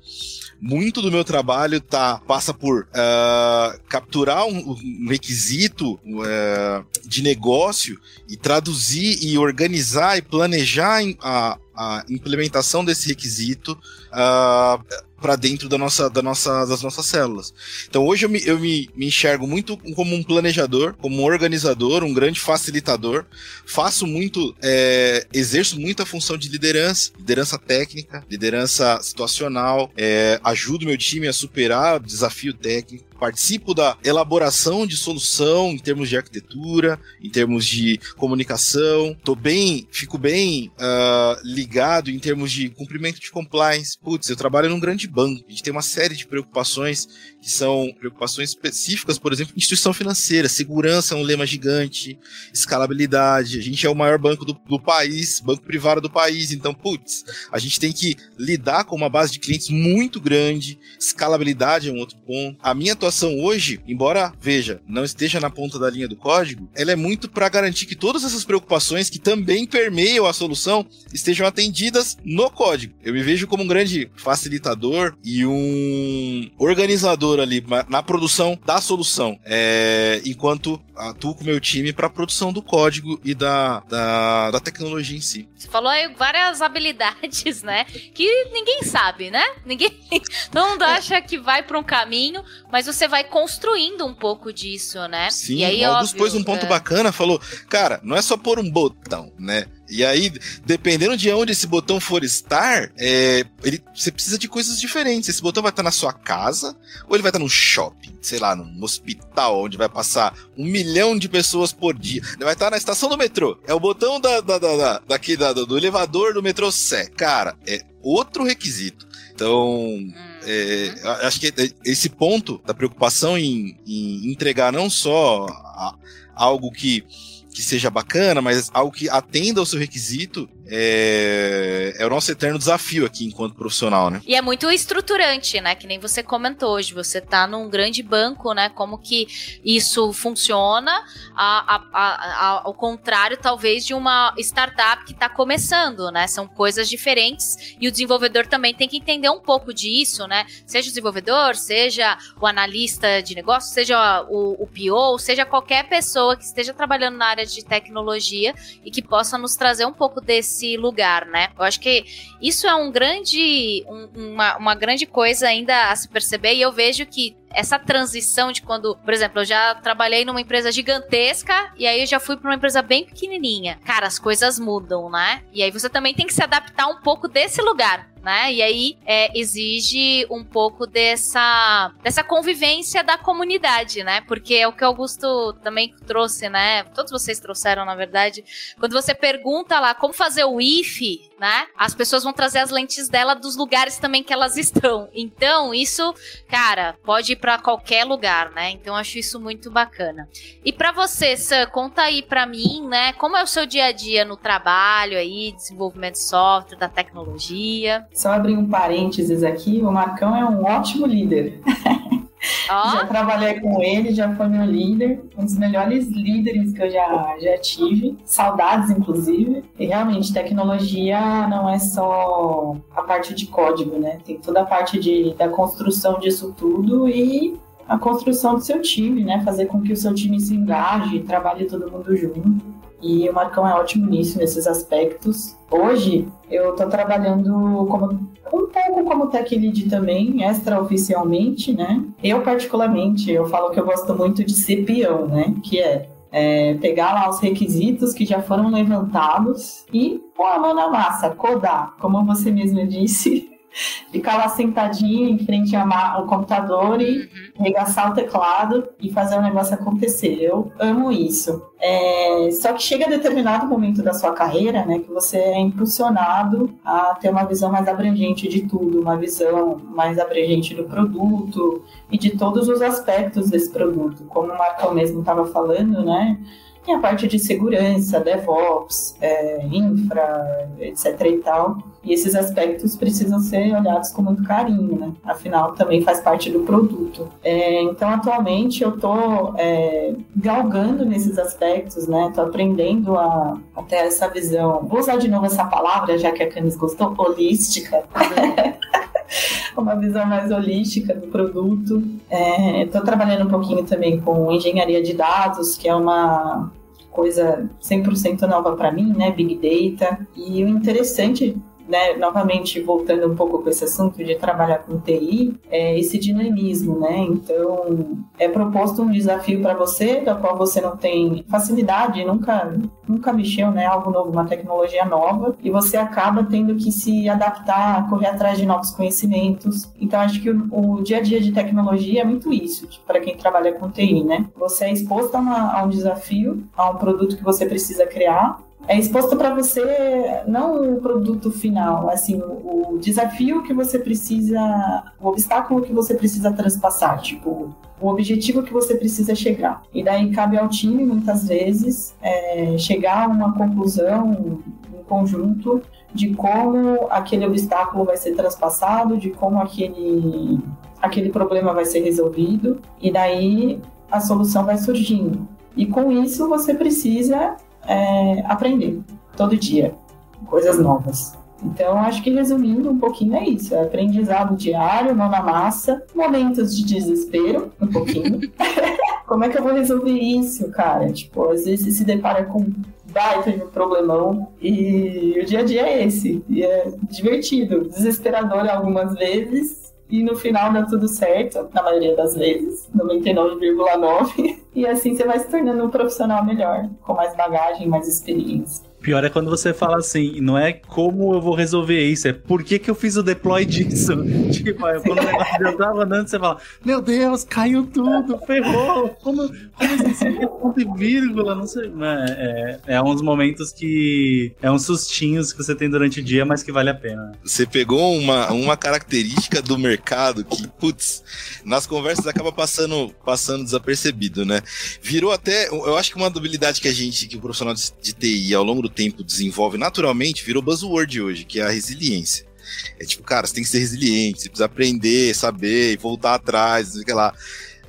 muito do meu trabalho tá passa por uh, capturar um, um requisito uh, de negócio e traduzir e organizar e planejar a, a implementação desse requisito uh, para dentro da nossa, da nossa, das nossas células. Então hoje eu, me, eu me, me, enxergo muito como um planejador, como um organizador, um grande facilitador. Faço muito, é, exerço muita função de liderança, liderança técnica, liderança situacional, é, ajudo meu time a superar o desafio técnico participo da elaboração de solução em termos de arquitetura, em termos de comunicação. Tô bem, fico bem uh, ligado em termos de cumprimento de compliance. Putz, eu trabalho num grande banco. A gente tem uma série de preocupações que são preocupações específicas, por exemplo, instituição financeira. Segurança é um lema gigante, escalabilidade. A gente é o maior banco do, do país, banco privado do país. Então, putz, a gente tem que lidar com uma base de clientes muito grande. Escalabilidade é um outro ponto. A minha atuação hoje, embora, veja, não esteja na ponta da linha do código, ela é muito para garantir que todas essas preocupações que também permeiam a solução estejam atendidas no código. Eu me vejo como um grande facilitador e um organizador ali na produção da solução, é, enquanto atuo com o meu time para a produção do código e da, da, da, tecnologia em si. Você falou aí várias habilidades, né? Que ninguém sabe, né? Ninguém. Todo mundo acha que vai para um caminho, mas você vai construindo um pouco disso, né? Sim, e aí, o Augusto pôs um ponto é... bacana, falou, cara, não é só pôr um botão, né? E aí, dependendo de onde esse botão for estar, é, ele, você precisa de coisas diferentes. Esse botão vai estar na sua casa, ou ele vai estar num shopping, sei lá, num hospital, onde vai passar um milhão de pessoas por dia. Ele vai estar na estação do metrô. É o botão da, da, da, da daqui da, do elevador do metrô Sé. Cara, é outro requisito. Então, É, acho que esse ponto da preocupação em, em entregar não só a, algo que que seja bacana, mas algo que atenda ao seu requisito, é, é o nosso eterno desafio aqui enquanto profissional, né? E é muito estruturante, né? Que nem você comentou hoje. Você tá num grande banco, né? Como que isso funciona, a, a, a, ao contrário, talvez, de uma startup que está começando, né? São coisas diferentes e o desenvolvedor também tem que entender um pouco disso, né? Seja o desenvolvedor, seja o analista de negócio, seja o, o PO, seja qualquer pessoa que esteja trabalhando na área de tecnologia e que possa nos trazer um pouco desse esse lugar, né? Eu acho que isso é um grande, um, uma, uma grande coisa ainda a se perceber e eu vejo que essa transição de quando, por exemplo, eu já trabalhei numa empresa gigantesca e aí eu já fui para uma empresa bem pequenininha. Cara, as coisas mudam, né? E aí você também tem que se adaptar um pouco desse lugar né? E aí é, exige um pouco dessa, dessa convivência da comunidade, né? Porque é o que o Augusto também trouxe, né? Todos vocês trouxeram, na verdade. Quando você pergunta lá como fazer o if, né? As pessoas vão trazer as lentes dela dos lugares também que elas estão. Então, isso, cara, pode ir para qualquer lugar, né? Então, acho isso muito bacana. E para você, Sam, conta aí para mim, né? Como é o seu dia a dia no trabalho aí, desenvolvimento de software, da tecnologia? Só abrir um parênteses aqui, o Marcão é um ótimo líder. Oh. Já trabalhei com ele, já foi meu líder, um dos melhores líderes que eu já, já tive, saudades inclusive. E realmente, tecnologia não é só a parte de código, né? Tem toda a parte de, da construção disso tudo e a construção do seu time, né? Fazer com que o seu time se engaje, trabalhe todo mundo junto. E o Marcão é ótimo nisso, nesses aspectos. Hoje, eu estou trabalhando como, um pouco como tech lead também, extraoficialmente, né? Eu, particularmente, eu falo que eu gosto muito de ser peão, né? Que é, é pegar lá os requisitos que já foram levantados e pôr a mão na massa, codar, como você mesmo disse. Ficar lá sentadinho em frente ao computador e uhum. regaçar o teclado e fazer o negócio acontecer. Eu amo isso. É, só que chega a determinado momento da sua carreira, né, que você é impulsionado a ter uma visão mais abrangente de tudo, uma visão mais abrangente do produto e de todos os aspectos desse produto. Como o Marco mesmo estava falando, né, tem a parte de segurança, DevOps, é, infra, etc e tal. E esses aspectos precisam ser olhados com muito carinho, né? Afinal, também faz parte do produto. É, então, atualmente, eu estou é, galgando nesses aspectos, né? Estou aprendendo a, a, ter essa visão. Vou usar de novo essa palavra, já que a Canis gostou, holística. uma visão mais holística do produto. Estou é, trabalhando um pouquinho também com engenharia de dados, que é uma coisa 100% nova para mim, né? Big Data. E o interessante né, novamente voltando um pouco com esse assunto de trabalhar com TI, é esse dinamismo, né? Então, é proposto um desafio para você, da qual você não tem facilidade, nunca, nunca mexeu, né? Algo novo, uma tecnologia nova, e você acaba tendo que se adaptar, correr atrás de novos conhecimentos. Então, acho que o, o dia a dia de tecnologia é muito isso, tipo, para quem trabalha com TI, né? Você é exposto a, uma, a um desafio, a um produto que você precisa criar, é exposto para você não o produto final, assim, o, desafio que você precisa, o obstáculo que você precisa transpassar, tipo, o objetivo que você precisa chegar. E daí cabe ao time, muitas vezes, é, chegar a uma conclusão, um conjunto, de como aquele obstáculo vai ser transpassado, de como aquele, aquele problema vai ser resolvido, e daí a solução vai surgindo. E com isso você precisa é, aprender todo dia coisas novas. Então, acho que resumindo um pouquinho é isso: é aprendizado diário, mão na massa, momentos de desespero, um pouquinho. Como é que eu vou resolver isso, cara? Tipo, às vezes você se depara com baita de um problemão e o dia a dia é esse. E é divertido, desesperador algumas vezes, e no final dá tudo certo, na maioria das vezes, 99,9. E assim você vai se tornando um profissional melhor, com mais bagagem, mais experiência. Pior é quando você fala assim, não é como eu vou resolver isso, é por que, que eu fiz o deploy disso. tipo, quando o negócio já tava andando, você fala, meu Deus, caiu tudo, ferrou, como, como assim, ponto e vírgula, não sei. É, é, é uns momentos que, é uns sustinhos que você tem durante o dia, mas que vale a pena. Você pegou uma, uma característica do mercado que, putz, nas conversas acaba passando, passando desapercebido, né? Virou até, eu acho que uma habilidade que a gente, que o profissional de, de TI ao longo do tempo desenvolve naturalmente, virou buzzword hoje, que é a resiliência. É tipo, cara, você tem que ser resiliente, você precisa aprender, saber, voltar atrás, não sei o que lá.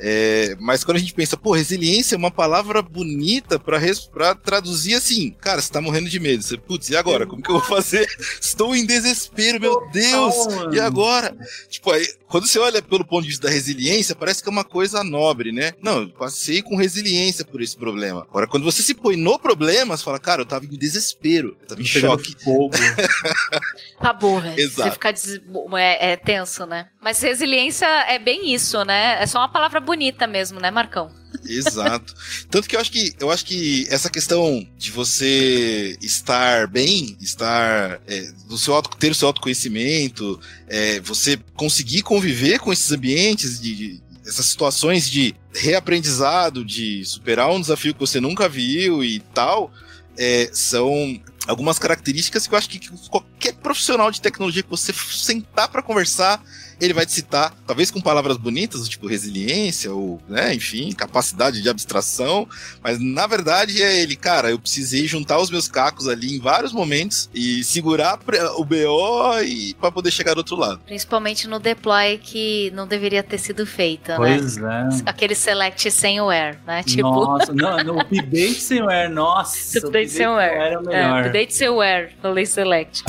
É, mas quando a gente pensa, pô, resiliência é uma palavra bonita para traduzir assim, cara, você tá morrendo de medo. Você, putz, e agora? Como que eu vou fazer? Estou em desespero, meu Deus! E agora? Tipo, aí, quando você olha pelo ponto de vista da resiliência, parece que é uma coisa nobre, né? Não, eu passei com resiliência por esse problema. Agora, quando você se põe no problema, você fala, cara, eu tava em desespero, eu tava em choque. Fogo. bom, velho. Você fica des... é, é tenso, né? Mas resiliência é bem isso, né? É só uma palavra bonita mesmo, né, Marcão? Exato. Tanto que eu acho que eu acho que essa questão de você estar bem, estar é, do seu auto, ter o seu autoconhecimento, é, você conseguir conviver com esses ambientes de, de essas situações de reaprendizado, de superar um desafio que você nunca viu e tal, é, são algumas características que eu acho que qualquer profissional de tecnologia que você sentar para conversar ele vai te citar, talvez com palavras bonitas, tipo resiliência, ou, né, enfim, capacidade de abstração, mas na verdade é ele, cara, eu precisei juntar os meus cacos ali em vários momentos e segurar o BO e para poder chegar do outro lado. Principalmente no deploy que não deveria ter sido feita, pois né? Pois é. Aquele select sem where, né? Tipo... Nossa, não, no update sem where, nossa. Update sem where. É, o melhor. É, update sem where, falei select.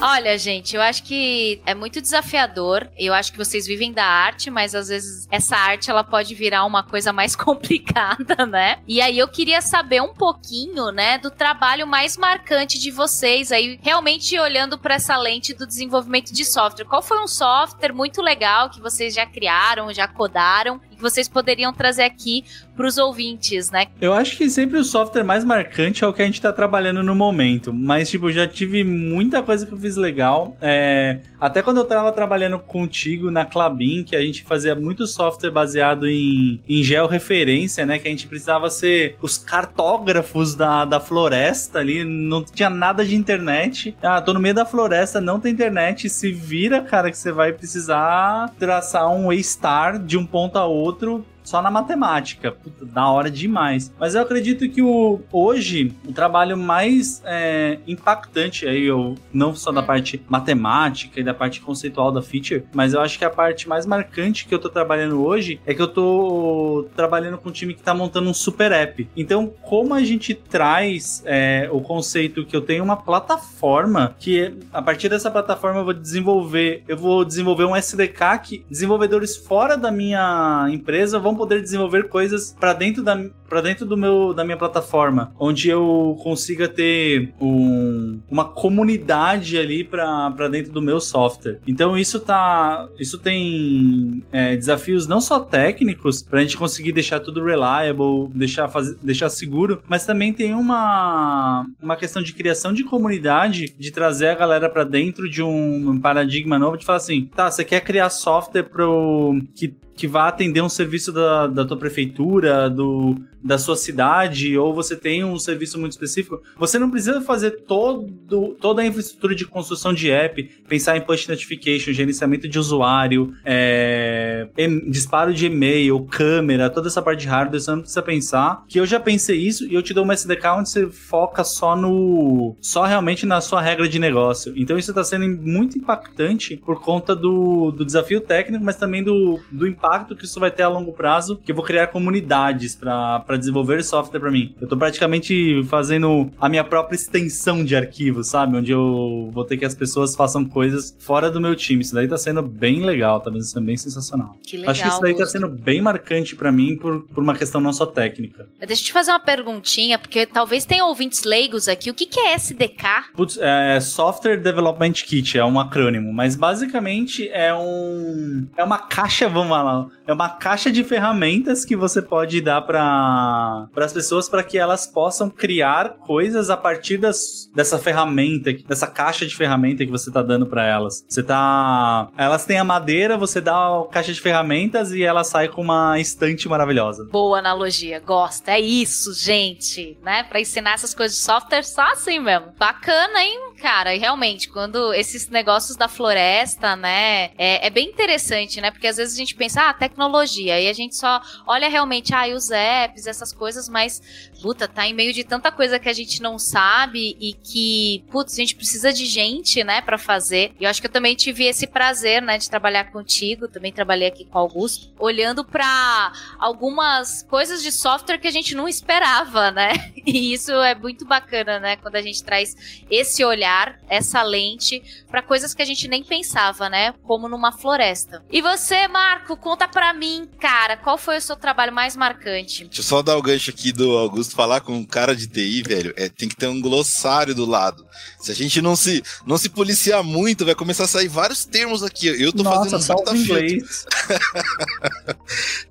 Olha, gente, eu acho que é muito desafiador. Eu acho que vocês vivem da arte, mas às vezes essa arte ela pode virar uma coisa mais complicada, né? E aí eu queria saber um pouquinho, né, do trabalho mais marcante de vocês aí, realmente olhando para essa lente do desenvolvimento de software. Qual foi um software muito legal que vocês já criaram, já codaram que vocês poderiam trazer aqui para os ouvintes, né? Eu acho que sempre o software mais marcante é o que a gente está trabalhando no momento, mas tipo, já tive muita coisa que eu fiz legal. É, até quando eu tava trabalhando contigo na Clabin, que a gente fazia muito software baseado em, em georreferência, né? Que a gente precisava ser os cartógrafos da, da floresta ali, não tinha nada de internet. Ah, tô no meio da floresta, não tem internet, se vira, cara, que você vai precisar traçar um A-star de um ponto a outro outro só na matemática. Puta, da hora demais. Mas eu acredito que o, hoje o trabalho mais é, impactante aí, eu, não só da parte matemática e da parte conceitual da feature, mas eu acho que a parte mais marcante que eu tô trabalhando hoje é que eu tô trabalhando com um time que tá montando um super app. Então, como a gente traz é, o conceito que eu tenho uma plataforma que a partir dessa plataforma eu vou desenvolver, eu vou desenvolver um SDK que desenvolvedores fora da minha empresa vão poder desenvolver coisas para dentro da para dentro do meu da minha plataforma, onde eu consiga ter um, uma comunidade ali para dentro do meu software. Então isso tá isso tem é, desafios não só técnicos para a gente conseguir deixar tudo reliable, deixar fazer, deixar seguro, mas também tem uma uma questão de criação de comunidade, de trazer a galera para dentro de um paradigma novo, de falar assim, tá, você quer criar software pro que que vá atender um serviço da, da tua prefeitura, do, da sua cidade, ou você tem um serviço muito específico, você não precisa fazer todo, toda a infraestrutura de construção de app, pensar em push notification, gerenciamento de usuário, é, disparo de e-mail, câmera, toda essa parte de hardware, você não precisa pensar. Que eu já pensei isso e eu te dou uma SDK onde você foca só no. só realmente na sua regra de negócio. Então isso está sendo muito impactante por conta do, do desafio técnico, mas também do, do impacto impacto que isso vai ter a longo prazo, que eu vou criar comunidades para desenvolver software para mim. Eu tô praticamente fazendo a minha própria extensão de arquivos, sabe? Onde eu vou ter que as pessoas façam coisas fora do meu time. Isso daí tá sendo bem legal, tá sendo bem sensacional. Que legal. Acho que isso daí tá sendo bem marcante para mim por, por uma questão não só técnica. Deixa eu te fazer uma perguntinha, porque talvez tenha ouvintes leigos aqui. O que, que é SDK? Putz, é Software Development Kit, é um acrônimo, mas basicamente é um é uma caixa, vamos lá, é uma caixa de ferramentas que você pode dar para as pessoas para que elas possam criar coisas a partir das, dessa ferramenta, dessa caixa de ferramenta que você tá dando para elas. Você tá elas têm a madeira, você dá a caixa de ferramentas e ela sai com uma estante maravilhosa. Boa analogia, gosta. É isso, gente, né? Para ensinar essas coisas de software só assim mesmo. Bacana, hein, cara? E realmente, quando esses negócios da floresta, né, é, é bem interessante, né? Porque às vezes a gente pensa, ah, tecnologia, e a gente só olha realmente, ah, os apps, essas coisas, mas, puta, tá em meio de tanta coisa que a gente não sabe e que, putz, a gente precisa de gente, né, para fazer. E eu acho que eu também tive esse prazer, né, de trabalhar contigo, também trabalhei aqui com o Augusto, olhando para algumas coisas de software que a gente não esperava, né? E isso é muito bacana, né, quando a gente traz esse olhar, essa lente para coisas que a gente nem pensava, né, como numa floresta. E você, Marco, conta pra mim, cara, qual foi o seu trabalho mais marcante? Deixa eu só dar o gancho aqui do Augusto falar com um cara de TI, velho. É, tem que ter um glossário do lado. Se a gente não se, não se policiar muito, vai começar a sair vários termos aqui. Eu tô Nossa, fazendo muita inglês.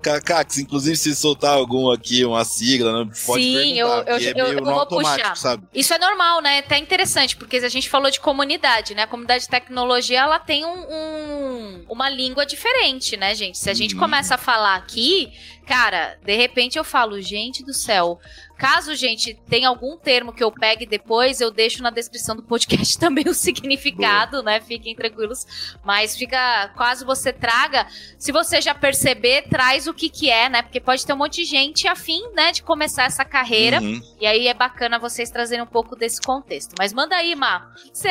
Cax, inclusive se soltar algum aqui, uma sigla, né, pode Sim, eu, eu, é eu, eu vou puxar. Sabe? Isso é normal, né? É até interessante, porque a gente falou de comunidade, né? A comunidade de tecnologia, ela tem um, um uma língua diferente, né, gente? Se a gente uhum. começa a falar aqui, cara, de repente eu falo, gente do céu, Caso, gente, tenha algum termo que eu pegue depois, eu deixo na descrição do podcast também o significado, Boa. né? Fiquem tranquilos. Mas fica, caso você traga, se você já perceber, traz o que que é, né? Porque pode ter um monte de gente afim, né, de começar essa carreira. Uhum. E aí é bacana vocês trazerem um pouco desse contexto. Mas manda aí, Má. Você,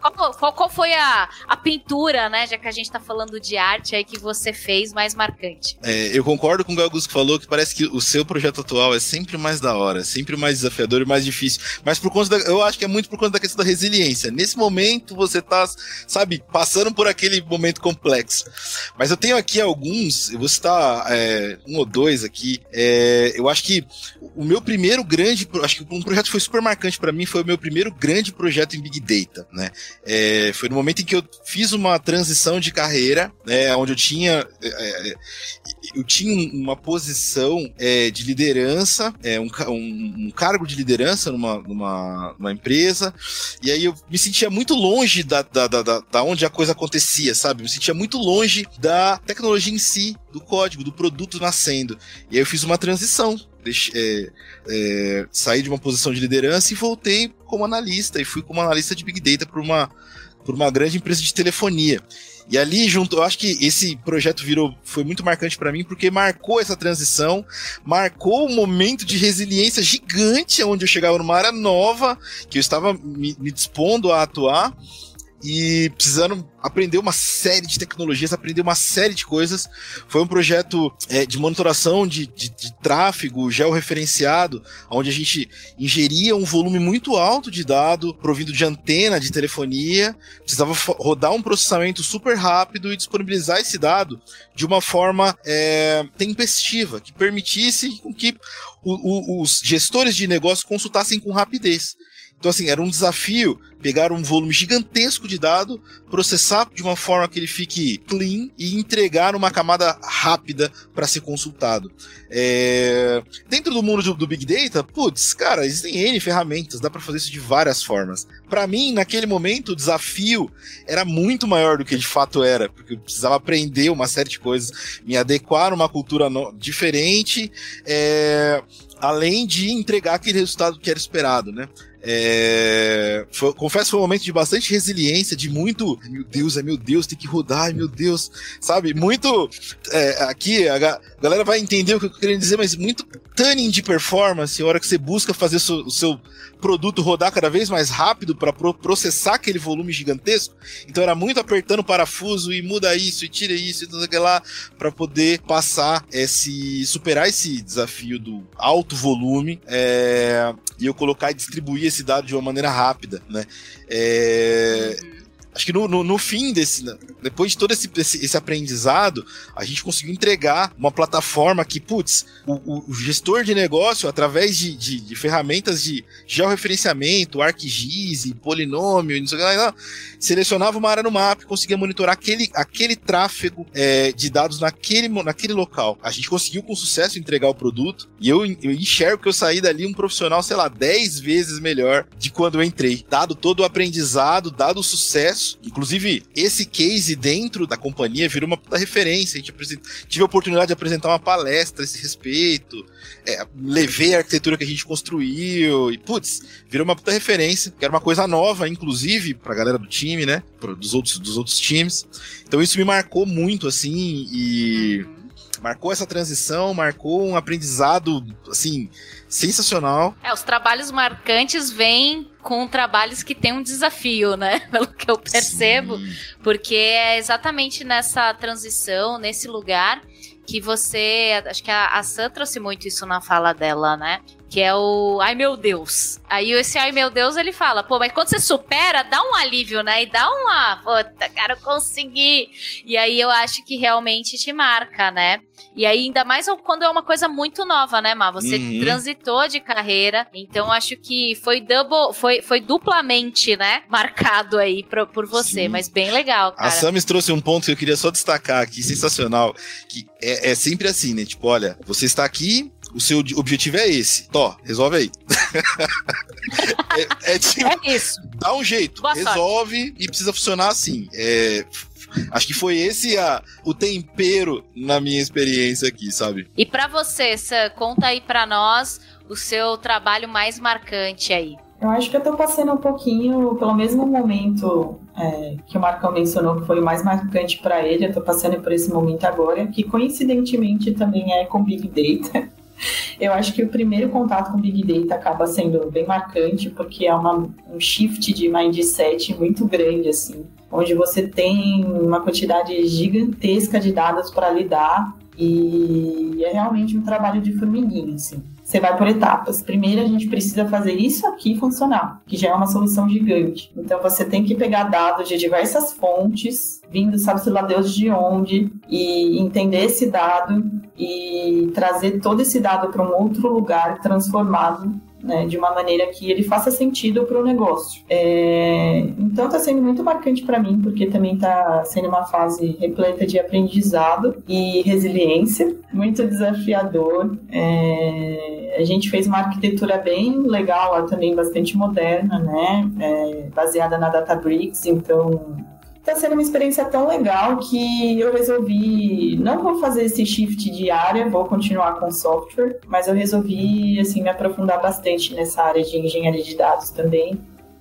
qual, qual, qual, foi a, a pintura, né? Já que a gente tá falando de arte aí que você fez mais marcante. É, eu concordo com o Galgus que falou que parece que o seu projeto atual é sempre mais da hora hora. Sempre mais desafiador e mais difícil. Mas por conta da, eu acho que é muito por conta da questão da resiliência. Nesse momento você tá, sabe, passando por aquele momento complexo. Mas eu tenho aqui alguns, eu vou citar é, um ou dois aqui. É, eu acho que o meu primeiro grande, acho que um projeto foi super marcante para mim foi o meu primeiro grande projeto em Big Data, né? É, foi no momento em que eu fiz uma transição de carreira, né, onde eu tinha, é, é, eu tinha uma posição é, de liderança, um, um, um cargo de liderança numa, numa, numa, empresa, e aí eu me sentia muito longe da, da, da, da onde a coisa acontecia, sabe? Me sentia muito longe da tecnologia em si, do código, do produto nascendo. E aí eu fiz uma transição. Deixe, é, é, saí de uma posição de liderança e voltei como analista, e fui como analista de Big Data para uma, uma grande empresa de telefonia. E ali junto, eu acho que esse projeto virou foi muito marcante para mim porque marcou essa transição, marcou um momento de resiliência gigante onde eu chegava numa área nova, que eu estava me, me dispondo a atuar e precisando aprender uma série de tecnologias, aprender uma série de coisas. Foi um projeto é, de monitoração de, de, de, tráfego georreferenciado, onde a gente ingeria um volume muito alto de dado provindo de antena de telefonia, precisava rodar um processamento super rápido e disponibilizar esse dado de uma forma é, tempestiva, que permitisse que o, o, os gestores de negócio consultassem com rapidez. Então, assim, era um desafio pegar um volume gigantesco de dado, processar de uma forma que ele fique clean e entregar uma camada rápida para ser consultado. É... Dentro do mundo do Big Data, putz, cara, existem N ferramentas, dá para fazer isso de várias formas. Para mim, naquele momento, o desafio era muito maior do que de fato era, porque eu precisava aprender uma série de coisas, me adequar a uma cultura no... diferente, é... além de entregar aquele resultado que era esperado, né? É, foi, confesso foi um momento de bastante resiliência, de muito. Meu Deus, é meu Deus, tem que rodar, meu Deus. Sabe? Muito. É, aqui, a, galera vai entender o que eu querendo dizer, mas muito tuning de performance, a hora que você busca fazer so, o seu produto rodar cada vez mais rápido para pro, processar aquele volume gigantesco. Então era muito apertando o parafuso e muda isso e tira isso e tudo aquilo lá para poder passar esse. superar esse desafio do alto volume. É, e eu colocar e distribuir esse dado de uma maneira rápida, né? É, acho que no, no, no fim desse, né, depois de todo esse, esse, esse, aprendizado, a gente conseguiu entregar uma plataforma que, putz, o, o gestor de negócio, através de, de, de ferramentas de georreferenciamento, ArcGIS, polinômio, não sei o que lá, selecionava uma área no mapa e conseguia monitorar aquele, aquele tráfego é, de dados naquele, naquele local. A gente conseguiu com sucesso entregar o produto e eu, eu enxergo que eu saí dali um profissional, sei lá, 10 vezes melhor de quando eu entrei. Dado todo o aprendizado, dado o sucesso. Inclusive, esse case dentro da companhia virou uma puta referência. A gente tive a oportunidade de apresentar uma palestra a esse respeito. É, levei a arquitetura que a gente construiu e, putz, virou uma puta referência, que era uma coisa nova, inclusive, pra galera do time, né? Dos outros, dos outros times. Então isso me marcou muito, assim, e marcou essa transição, marcou um aprendizado, assim, sensacional. É, os trabalhos marcantes vêm com trabalhos que têm um desafio, né? Pelo que eu percebo. Sim. Porque é exatamente nessa transição, nesse lugar que você. Acho que a, a Sam trouxe muito isso na fala dela, né? Que é o ai meu Deus. Aí esse ai meu Deus ele fala, pô, mas quando você supera, dá um alívio, né? E dá uma, puta, cara, eu consegui. E aí eu acho que realmente te marca, né? E aí, ainda mais quando é uma coisa muito nova, né, Má? Você uhum. transitou de carreira, então acho que foi double, foi, foi duplamente, né, marcado aí por, por você, Sim. mas bem legal, cara. A Samis trouxe um ponto que eu queria só destacar aqui, sensacional, que é, é sempre assim, né? Tipo, olha, você está aqui, o seu objetivo é esse. Tó, resolve aí. é, é, tipo, é, isso. Dá um jeito, Boa resolve sorte. e precisa funcionar assim. É, acho que foi esse a, o tempero na minha experiência aqui, sabe? E para você, Sam, conta aí para nós o seu trabalho mais marcante aí. Eu acho que eu tô passando um pouquinho pelo mesmo momento é, que o Marcão mencionou que foi o mais marcante para ele. Eu tô passando por esse momento agora, que coincidentemente também é com Big Data. Eu acho que o primeiro contato com Big Data acaba sendo bem marcante, porque é uma, um shift de mindset muito grande, assim, onde você tem uma quantidade gigantesca de dados para lidar e é realmente um trabalho de formiguinha, assim. Você vai por etapas. Primeiro, a gente precisa fazer isso aqui funcionar, que já é uma solução gigante. Então, você tem que pegar dados de diversas fontes, vindo, sabe-se lá Deus de onde, e entender esse dado e trazer todo esse dado para um outro lugar transformado né, de uma maneira que ele faça sentido para o negócio. É, então está sendo muito marcante para mim, porque também está sendo uma fase repleta de aprendizado e resiliência, muito desafiador. É, a gente fez uma arquitetura bem legal, também bastante moderna, né, é, baseada na Databricks, então está sendo uma experiência tão legal que eu resolvi não vou fazer esse shift de área, vou continuar com software, mas eu resolvi assim me aprofundar bastante nessa área de engenharia de dados também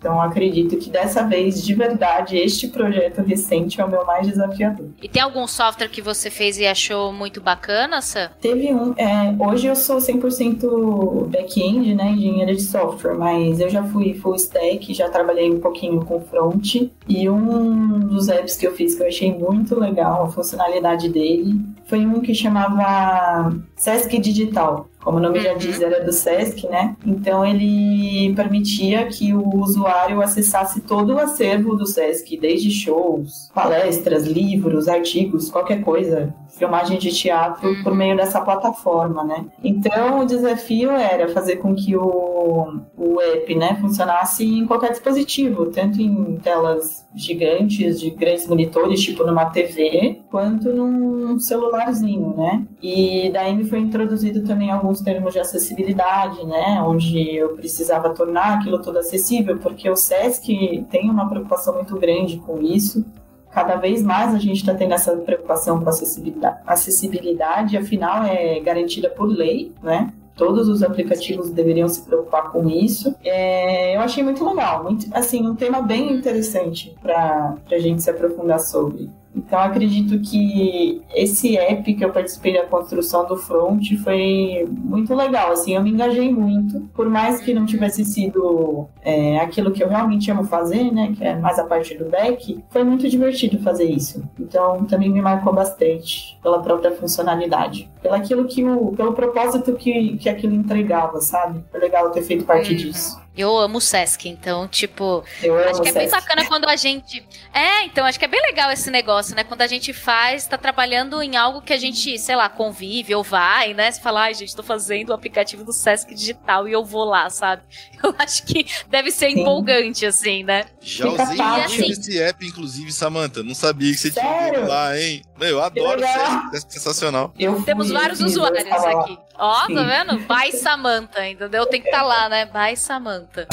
então acredito que dessa vez, de verdade, este projeto recente é o meu mais desafiador. E tem algum software que você fez e achou muito bacana, Sam? Teve um. É, hoje eu sou 100% back-end, né, engenheira de software, mas eu já fui full stack, já trabalhei um pouquinho com front. E um dos apps que eu fiz que eu achei muito legal, a funcionalidade dele, foi um que chamava Sesc Digital como o nome já diz, uhum. era do SESC, né? Então ele permitia que o usuário acessasse todo o acervo do SESC, desde shows, palestras, livros, artigos, qualquer coisa, filmagem de teatro, uhum. por meio dessa plataforma, né? Então o desafio era fazer com que o, o app, né, funcionasse em qualquer dispositivo, tanto em telas gigantes de grandes monitores, tipo numa TV, quanto num celularzinho, né? E daí me foi introduzido também alguns termos de acessibilidade, né, onde eu precisava tornar aquilo tudo acessível, porque o SESC tem uma preocupação muito grande com isso. Cada vez mais a gente está tendo essa preocupação com acessibilidade. Acessibilidade, afinal, é garantida por lei, né? Todos os aplicativos deveriam se preocupar com isso. É, eu achei muito legal, muito, assim, um tema bem interessante para a gente se aprofundar sobre. Então acredito que esse app que eu participei da construção do front foi muito legal. Assim, eu me engajei muito, por mais que não tivesse sido é, aquilo que eu realmente amo fazer, né, que é mais a parte do back, foi muito divertido fazer isso. Então também me marcou bastante pela própria funcionalidade, pelo aquilo que o, pelo propósito que, que aquilo entregava, sabe? Foi legal ter feito parte uhum. disso. Eu amo o Sesc, então, tipo. Eu amo acho que é bem Sesc. bacana quando a gente. É, então, acho que é bem legal esse negócio, né? Quando a gente faz, tá trabalhando em algo que a gente, sei lá, convive ou vai, né? Você fala, ai, gente, tô fazendo o aplicativo do Sesc Digital e eu vou lá, sabe? Eu acho que deve ser Sim. empolgante, assim, né? Já usei muito esse app, inclusive, Samantha. Não sabia que você tinha Sério? ido lá, hein? Meu, eu adoro o. Sesc, é sensacional. Eu Temos vários usuários aqui. Ó, Sim. tá vendo? By Samantha, entendeu? Tem que estar lá, né? By Samantha.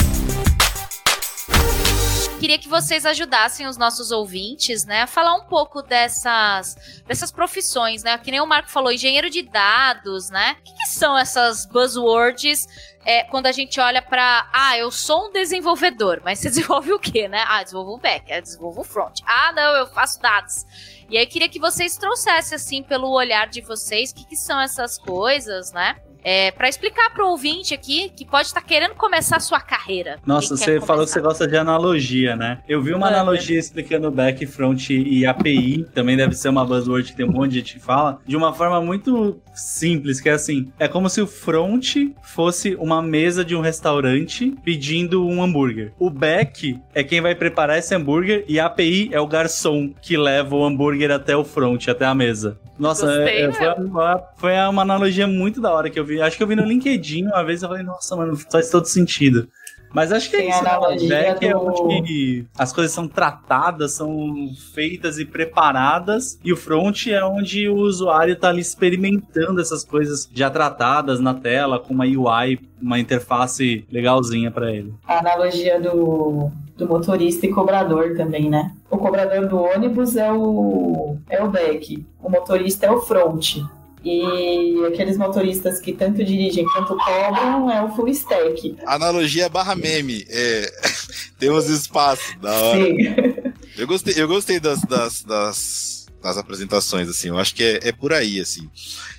Queria que vocês ajudassem os nossos ouvintes, né, a falar um pouco dessas, dessas profissões, né? Que nem o Marco falou, engenheiro de dados, né? O que, que são essas buzzwords é, quando a gente olha pra. Ah, eu sou um desenvolvedor, mas você desenvolve o quê, né? Ah, desenvolvo o back, eu desenvolvo o front. Ah, não, eu faço dados. E aí queria que vocês trouxessem, assim, pelo olhar de vocês, o que, que são essas coisas, né? É, para explicar pro ouvinte aqui que pode estar querendo começar a sua carreira. Nossa, você falou que você gosta de analogia, né? Eu vi uma Manda. analogia explicando back, front e API, também deve ser uma buzzword que tem um monte de gente que fala, de uma forma muito simples, que é assim, é como se o front fosse uma mesa de um restaurante pedindo um hambúrguer. O back é quem vai preparar esse hambúrguer e a API é o garçom que leva o hambúrguer até o front, até a mesa. Nossa, Gostei, é- é- né? foi, uma, foi uma analogia muito da hora que eu vi. Acho que eu vi no LinkedIn uma vez eu falei, nossa, mano, faz todo sentido. Mas acho que é Tem a isso, né? O analogia back é do- onde as coisas são tratadas, são feitas e preparadas, e o front é onde o usuário tá ali experimentando essas coisas já tratadas na tela, com uma UI, uma interface legalzinha pra ele. A analogia do, do motorista e cobrador também, né? O cobrador do ônibus é o, é o back, o motorista é o front. E aqueles motoristas que tanto dirigem quanto cobram é o full stack. Analogia barra meme. É, temos espaço. Da hora. Sim. Eu gostei, eu gostei das, das, das, das apresentações, assim. Eu acho que é, é por aí, assim.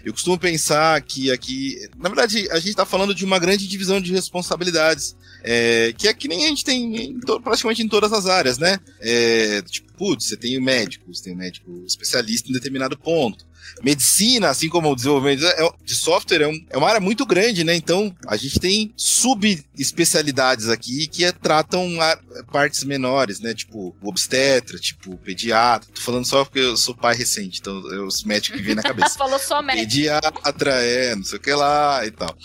Eu costumo pensar que aqui. Na verdade, a gente tá falando de uma grande divisão de responsabilidades. É, que é que nem a gente tem em to- praticamente em todas as áreas, né? É, tipo, putz, você tem o médico, você tem o médico especialista em determinado ponto. Medicina, assim como o desenvolvimento é- de software, é, um- é uma área muito grande, né? Então, a gente tem subespecialidades aqui que é- tratam partes menores, né? Tipo, obstetra, tipo, pediatra. Tô falando só porque eu sou pai recente, então é os médicos que vêm na cabeça. Falou só médico. Pediatra, é, não sei o que lá e tal.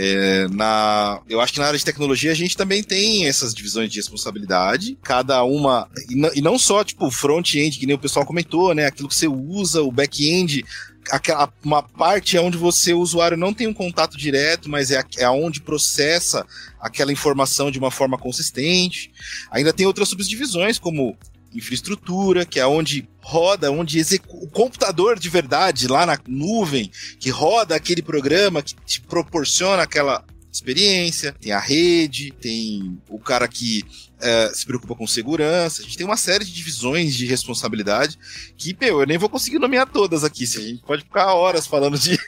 É, na, eu acho que na área de tecnologia a gente também tem essas divisões de responsabilidade, cada uma, e, não- e não só tipo front-end, que nem o pessoal comentou, né? Aquilo que você usa, o back-end, aquela, uma parte é onde você, o usuário, não tem um contato direto, mas é, é onde processa aquela informação de uma forma consistente. Ainda tem outras subdivisões, como infraestrutura, que é onde roda, onde o computador de verdade lá na nuvem, que roda aquele programa que te proporciona aquela experiência, tem a rede, tem o cara que eh, se preocupa com segurança, a gente tem uma série de divisões de responsabilidade que, meu, eu nem vou conseguir nomear todas aqui, se a gente pode ficar horas falando de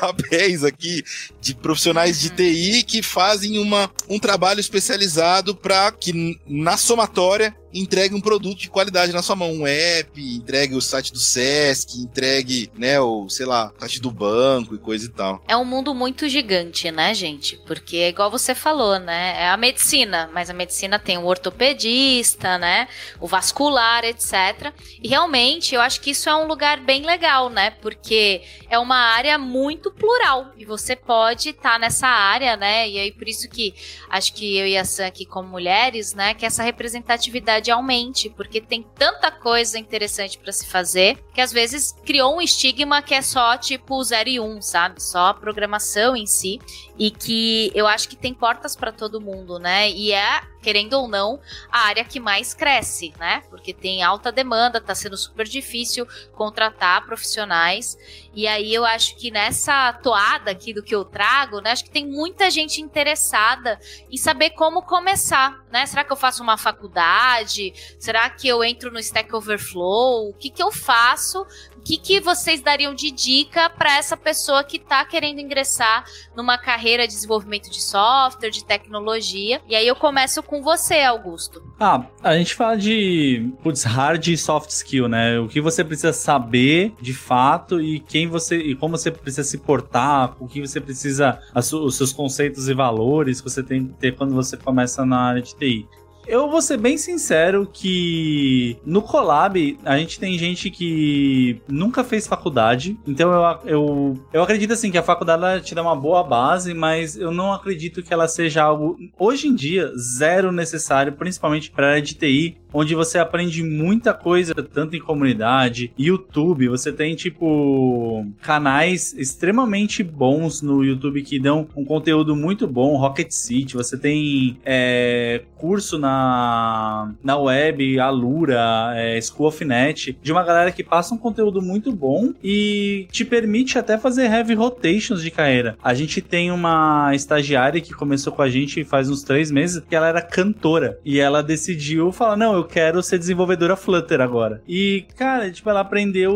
papéis aqui de profissionais de TI que fazem uma, um trabalho especializado para que na somatória entregue um produto de qualidade na sua mão, um app, entregue o site do SESC, entregue, né, o, sei lá, o site do banco e coisa e tal. É um mundo muito gigante, né, gente? Porque é igual você falou, né? É a medicina, mas a medicina tem o ortopedista, né? O vascular, etc. E realmente eu acho que isso é um lugar bem legal, né? Porque é uma área muito plural e você pode estar nessa área, né? E aí por isso que acho que eu e a Sam aqui como mulheres, né, que essa representatividade aumente, porque tem tanta coisa interessante para se fazer, que às vezes criou um estigma que é só tipo 0 e 1, um, sabe? Só a programação em si, e que eu acho que tem portas para todo mundo, né? E é, querendo ou não, a área que mais cresce, né? Porque tem alta demanda, tá sendo super difícil contratar profissionais. E aí eu acho que nessa toada aqui do que eu trago, né, acho que tem muita gente interessada em saber como começar, né? Será que eu faço uma faculdade? Será que eu entro no Stack Overflow? O que que eu faço o que, que vocês dariam de dica para essa pessoa que está querendo ingressar numa carreira de desenvolvimento de software, de tecnologia? E aí eu começo com você, Augusto. Ah, a gente fala de putz, hard e soft skill, né? O que você precisa saber de fato e quem você e como você precisa se portar, o que você precisa, os seus conceitos e valores que você tem que ter quando você começa na área de TI. Eu vou ser bem sincero que no Collab a gente tem gente que nunca fez faculdade, então eu, eu, eu acredito assim que a faculdade te dá uma boa base, mas eu não acredito que ela seja algo, hoje em dia, zero necessário, principalmente para a área de TI, onde você aprende muita coisa, tanto em comunidade, YouTube, você tem, tipo, canais extremamente bons no YouTube que dão um conteúdo muito bom, Rocket City, você tem é, curso na, na web, Alura, é, School of Net, de uma galera que passa um conteúdo muito bom e te permite até fazer heavy rotations de carreira. A gente tem uma estagiária que começou com a gente faz uns três meses, que ela era cantora, e ela decidiu falar, não, eu quero ser desenvolvedora Flutter agora. E, cara, tipo, ela aprendeu.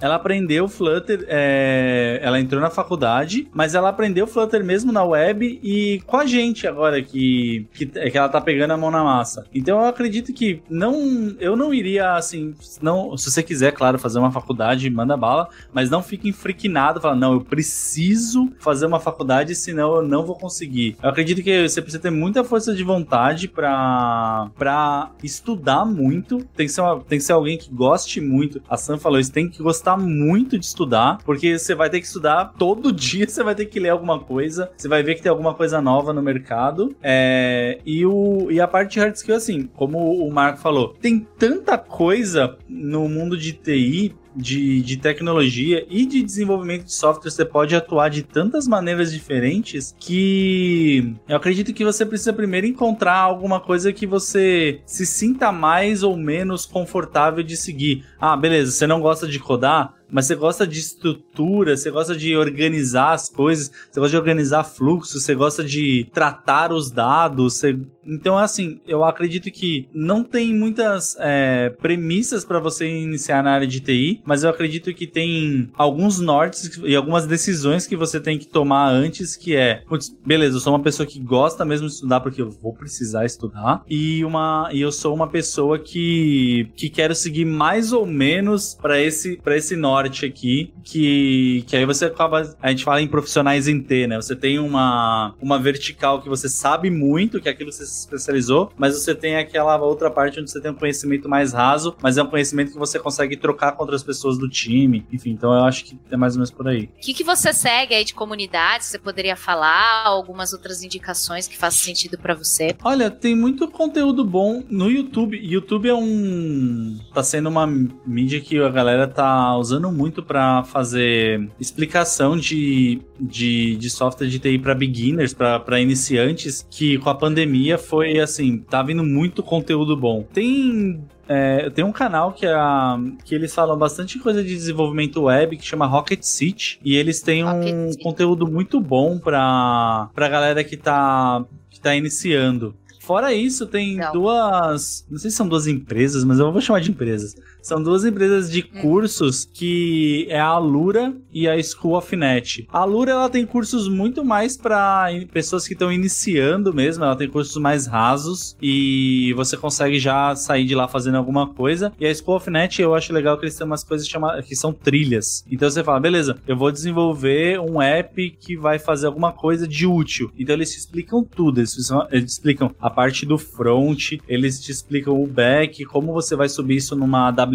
Ela aprendeu Flutter, é... ela entrou na faculdade, mas ela aprendeu Flutter mesmo na web e com a gente agora que, que, que ela tá pegando a mão na massa. Então eu acredito que não. Eu não iria assim. Não, se você quiser, claro, fazer uma faculdade, manda bala, mas não fique enfriquinado, falando, não, eu preciso fazer uma faculdade, senão eu não vou conseguir. Eu acredito que você precisa ter muita força de vontade para estudar muito, tem que, ser uma, tem que ser alguém que goste muito. A Sam falou isso, tem que gostar muito de estudar, porque você vai ter que estudar todo dia, você vai ter que ler alguma coisa, você vai ver que tem alguma coisa nova no mercado. É, e, o, e a parte de hard skill, assim, como o Marco falou, tem tanta coisa no mundo de TI de, de tecnologia e de desenvolvimento de software, você pode atuar de tantas maneiras diferentes que eu acredito que você precisa primeiro encontrar alguma coisa que você se sinta mais ou menos confortável de seguir. Ah, beleza, você não gosta de codar? Mas você gosta de estrutura, você gosta de organizar as coisas, você gosta de organizar fluxos, você gosta de tratar os dados. Você... Então, assim, eu acredito que não tem muitas é, premissas para você iniciar na área de TI, mas eu acredito que tem alguns nortes e algumas decisões que você tem que tomar antes, que é, putz, beleza, eu sou uma pessoa que gosta mesmo de estudar porque eu vou precisar estudar, e uma e eu sou uma pessoa que, que quero seguir mais ou menos para esse, pra esse norte norte aqui, que, que aí você acaba. A gente fala em profissionais em T, né? Você tem uma, uma vertical que você sabe muito, que é aquilo que você se especializou, mas você tem aquela outra parte onde você tem um conhecimento mais raso, mas é um conhecimento que você consegue trocar com outras pessoas do time. Enfim, então eu acho que é mais ou menos por aí. O que, que você segue aí de comunidade? Você poderia falar algumas outras indicações que façam sentido para você? Olha, tem muito conteúdo bom no YouTube. YouTube é um. tá sendo uma mídia que a galera tá usando muito para fazer explicação de, de, de software de TI para beginners, para iniciantes, que com a pandemia foi assim, tá vindo muito conteúdo bom. Tem é, tem um canal que, é a, que eles falam bastante coisa de desenvolvimento web que chama Rocket City e eles têm um conteúdo muito bom para pra galera que tá, que tá iniciando. Fora isso, tem Não. duas. Não sei se são duas empresas, mas eu vou chamar de empresas são duas empresas de hum. cursos que é a Alura e a School of Net. A Alura ela tem cursos muito mais para pessoas que estão iniciando mesmo, ela tem cursos mais rasos e você consegue já sair de lá fazendo alguma coisa. E a School of Net eu acho legal que eles têm umas coisas chama, que são trilhas. Então você fala, beleza, eu vou desenvolver um app que vai fazer alguma coisa de útil. Então eles te explicam tudo, eles, eles explicam a parte do front, eles te explicam o back, como você vai subir isso numa AWS,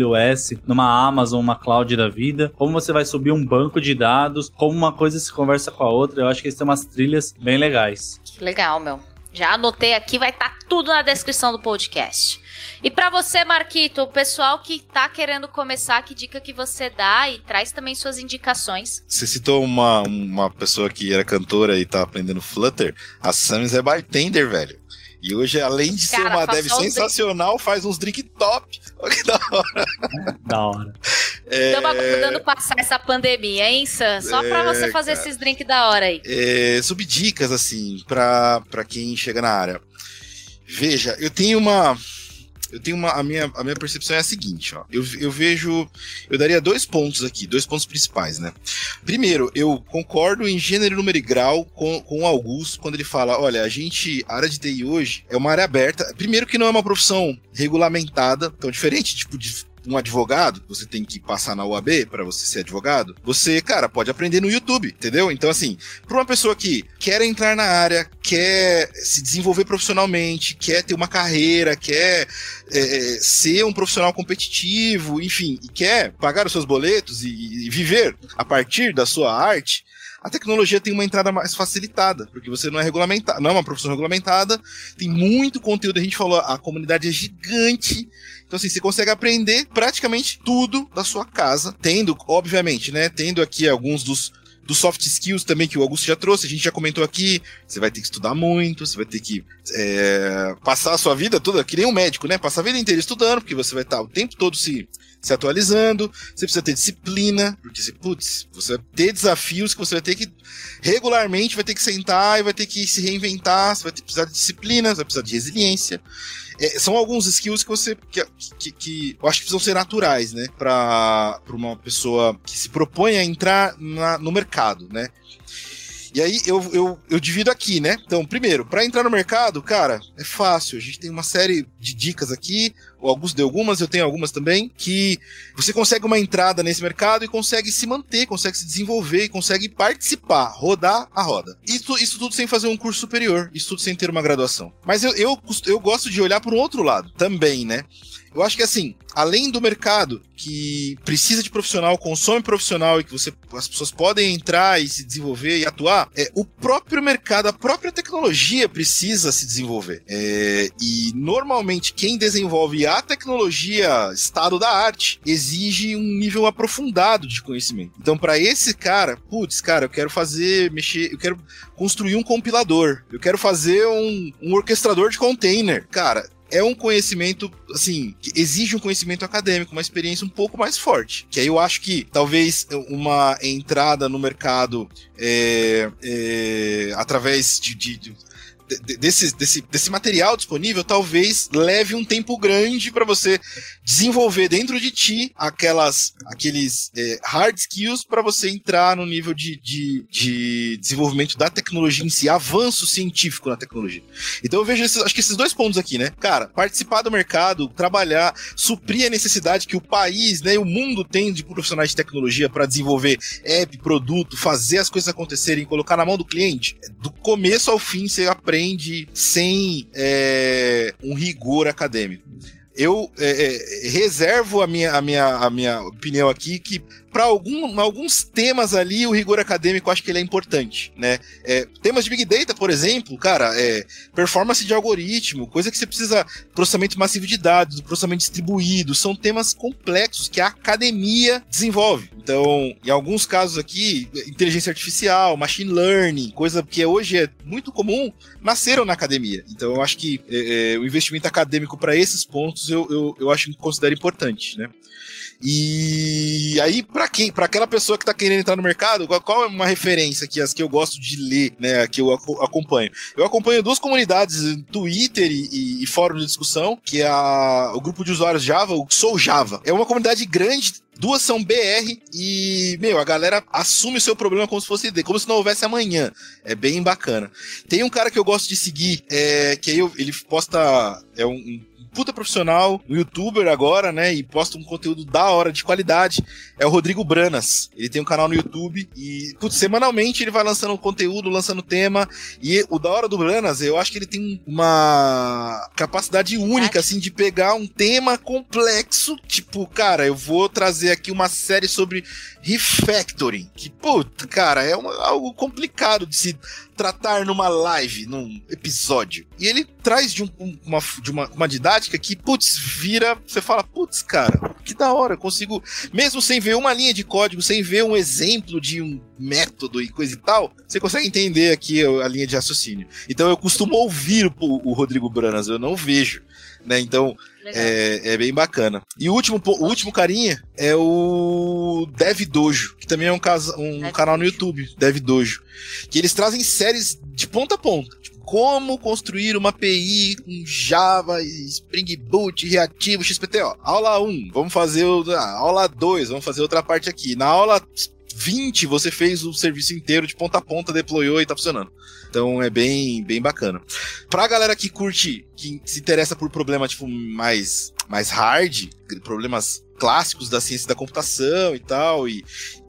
numa Amazon, uma cloud da vida, como você vai subir um banco de dados, como uma coisa se conversa com a outra. Eu acho que eles têm umas trilhas bem legais. Que legal, meu. Já anotei aqui, vai estar tá tudo na descrição do podcast. E para você, Marquito, o pessoal que tá querendo começar, que dica que você dá e traz também suas indicações? Você citou uma, uma pessoa que era cantora e tá aprendendo Flutter. A Samis é bartender, velho. E hoje, além de Cara, ser uma dev sensacional, faz uns drink top. Olha que da hora. Da hora. Estamos é... aguardando passar essa pandemia, hein, Sam? Só é, pra você fazer cara, esses drinks da hora aí. É, subdicas, assim, pra, pra quem chega na área. Veja, eu tenho uma. Eu tenho uma. A minha, a minha percepção é a seguinte, ó. Eu, eu vejo. Eu daria dois pontos aqui, dois pontos principais, né? Primeiro, eu concordo em gênero, número e grau com, com o Augusto quando ele fala: olha, a gente, a área de TI hoje é uma área aberta. Primeiro, que não é uma profissão regulamentada, tão diferente, tipo, de um advogado, você tem que passar na UAB para você ser advogado, você, cara, pode aprender no YouTube, entendeu? Então, assim, para uma pessoa que quer entrar na área, quer se desenvolver profissionalmente, quer ter uma carreira, quer é, é ser um profissional competitivo, enfim, e quer pagar os seus boletos e, e viver a partir da sua arte, a tecnologia tem uma entrada mais facilitada, porque você não é regulamentado, não é uma profissão regulamentada, tem muito conteúdo, a gente falou, a comunidade é gigante, então, assim, você consegue aprender praticamente tudo da sua casa, tendo, obviamente, né? Tendo aqui alguns dos dos soft skills também que o Augusto já trouxe, a gente já comentou aqui. Você vai ter que estudar muito, você vai ter que é, passar a sua vida toda, que nem um médico, né? Passar a vida inteira estudando, porque você vai estar o tempo todo se, se atualizando, você precisa ter disciplina, porque putz, você vai ter desafios que você vai ter que regularmente vai ter que sentar e vai ter que se reinventar, você vai precisar de disciplina, você vai precisar de resiliência. É, são alguns skills que você. Que, que, que, eu acho que precisam ser naturais, né? Pra uma pessoa que se propõe a entrar na, no mercado, né? E aí eu, eu, eu divido aqui, né? Então, primeiro, para entrar no mercado, cara, é fácil. A gente tem uma série de dicas aqui. O Augusto deu algumas, eu tenho algumas também, que você consegue uma entrada nesse mercado e consegue se manter, consegue se desenvolver consegue participar, rodar a roda. Isso, isso tudo sem fazer um curso superior, isso tudo sem ter uma graduação. Mas eu, eu, eu gosto de olhar por um outro lado também, né? Eu acho que assim, além do mercado que precisa de profissional, consome profissional e que você, as pessoas podem entrar e se desenvolver e atuar, é, o próprio mercado, a própria tecnologia precisa se desenvolver. É, e normalmente quem desenvolve a tecnologia, estado da arte, exige um nível aprofundado de conhecimento. Então, para esse cara, putz, cara, eu quero fazer, mexer, eu quero construir um compilador, eu quero fazer um, um orquestrador de container. Cara, é um conhecimento, assim, que exige um conhecimento acadêmico, uma experiência um pouco mais forte. Que aí eu acho que talvez uma entrada no mercado é, é, através de, de, de desse, desse, desse material disponível talvez leve um tempo grande para você desenvolver dentro de ti aquelas aqueles é, hard skills para você entrar no nível de, de, de, desenvolvimento da tecnologia em si, avanço científico na tecnologia. Então eu vejo esses, acho que esses dois pontos aqui, né? Cara, participar do mercado, trabalhar, suprir a necessidade que o país, né, o mundo tem de profissionais de tecnologia para desenvolver app, produto, fazer as coisas acontecerem, colocar na mão do cliente. Do começo ao fim você aprende aprende sem é, um rigor acadêmico. Eu é, é, reservo a minha, a, minha, a minha opinião aqui que para algum, alguns temas ali, o rigor acadêmico acho que ele é importante, né? É, temas de Big Data, por exemplo, cara, é, performance de algoritmo, coisa que você precisa, processamento massivo de dados, processamento distribuído, são temas complexos que a academia desenvolve. Então, em alguns casos aqui, inteligência artificial, machine learning, coisa que hoje é muito comum, nasceram na academia. Então, eu acho que é, é o investimento acadêmico para esses pontos eu, eu, eu acho que considero importante, né? E aí, para quem, para aquela pessoa que tá querendo entrar no mercado, qual, é uma referência que as que eu gosto de ler, né, que eu acompanho? Eu acompanho duas comunidades, Twitter e, e fórum de discussão, que é a, o grupo de usuários Java, o Sou Java. É uma comunidade grande, Duas são BR e, meu, a galera assume o seu problema como se fosse como se não houvesse amanhã. É bem bacana. Tem um cara que eu gosto de seguir, é, que eu, ele posta. É um, puta profissional, um youtuber agora, né? E posta um conteúdo da hora, de qualidade. É o Rodrigo Branas. Ele tem um canal no YouTube e, putz, semanalmente ele vai lançando conteúdo, lançando tema. E o da hora do Branas, eu acho que ele tem uma capacidade única, assim, de pegar um tema complexo. Tipo, cara, eu vou trazer aqui uma série sobre refactoring. Que, puta, cara, é algo complicado de se tratar numa live, num episódio. E ele traz de, um, uma, de uma, uma didática que, putz, vira. Você fala, putz, cara, que da hora, eu consigo. Mesmo sem ver uma linha de código, sem ver um exemplo de um método e coisa e tal, você consegue entender aqui a, linha de raciocínio. Então eu costumo ouvir o, o Rodrigo Branas, eu não vejo. Né? Então, é, é, bem bacana. E o último, o último carinha é o Dev Dojo, que também é um, casa, um canal no YouTube, Dev Dojo. Que eles trazem séries de ponta a ponta. Tipo, como construir uma API com Java, Spring Boot, Reativo, XPTO. Aula 1, vamos fazer o, ah, aula 2, vamos fazer outra parte aqui. Na aula 20 você fez o serviço inteiro de ponta a ponta, deployou e tá funcionando. Então é bem, bem bacana. Pra galera que curte, que se interessa por problema tipo mais mais hard, problemas clássicos da ciência da computação e tal, e,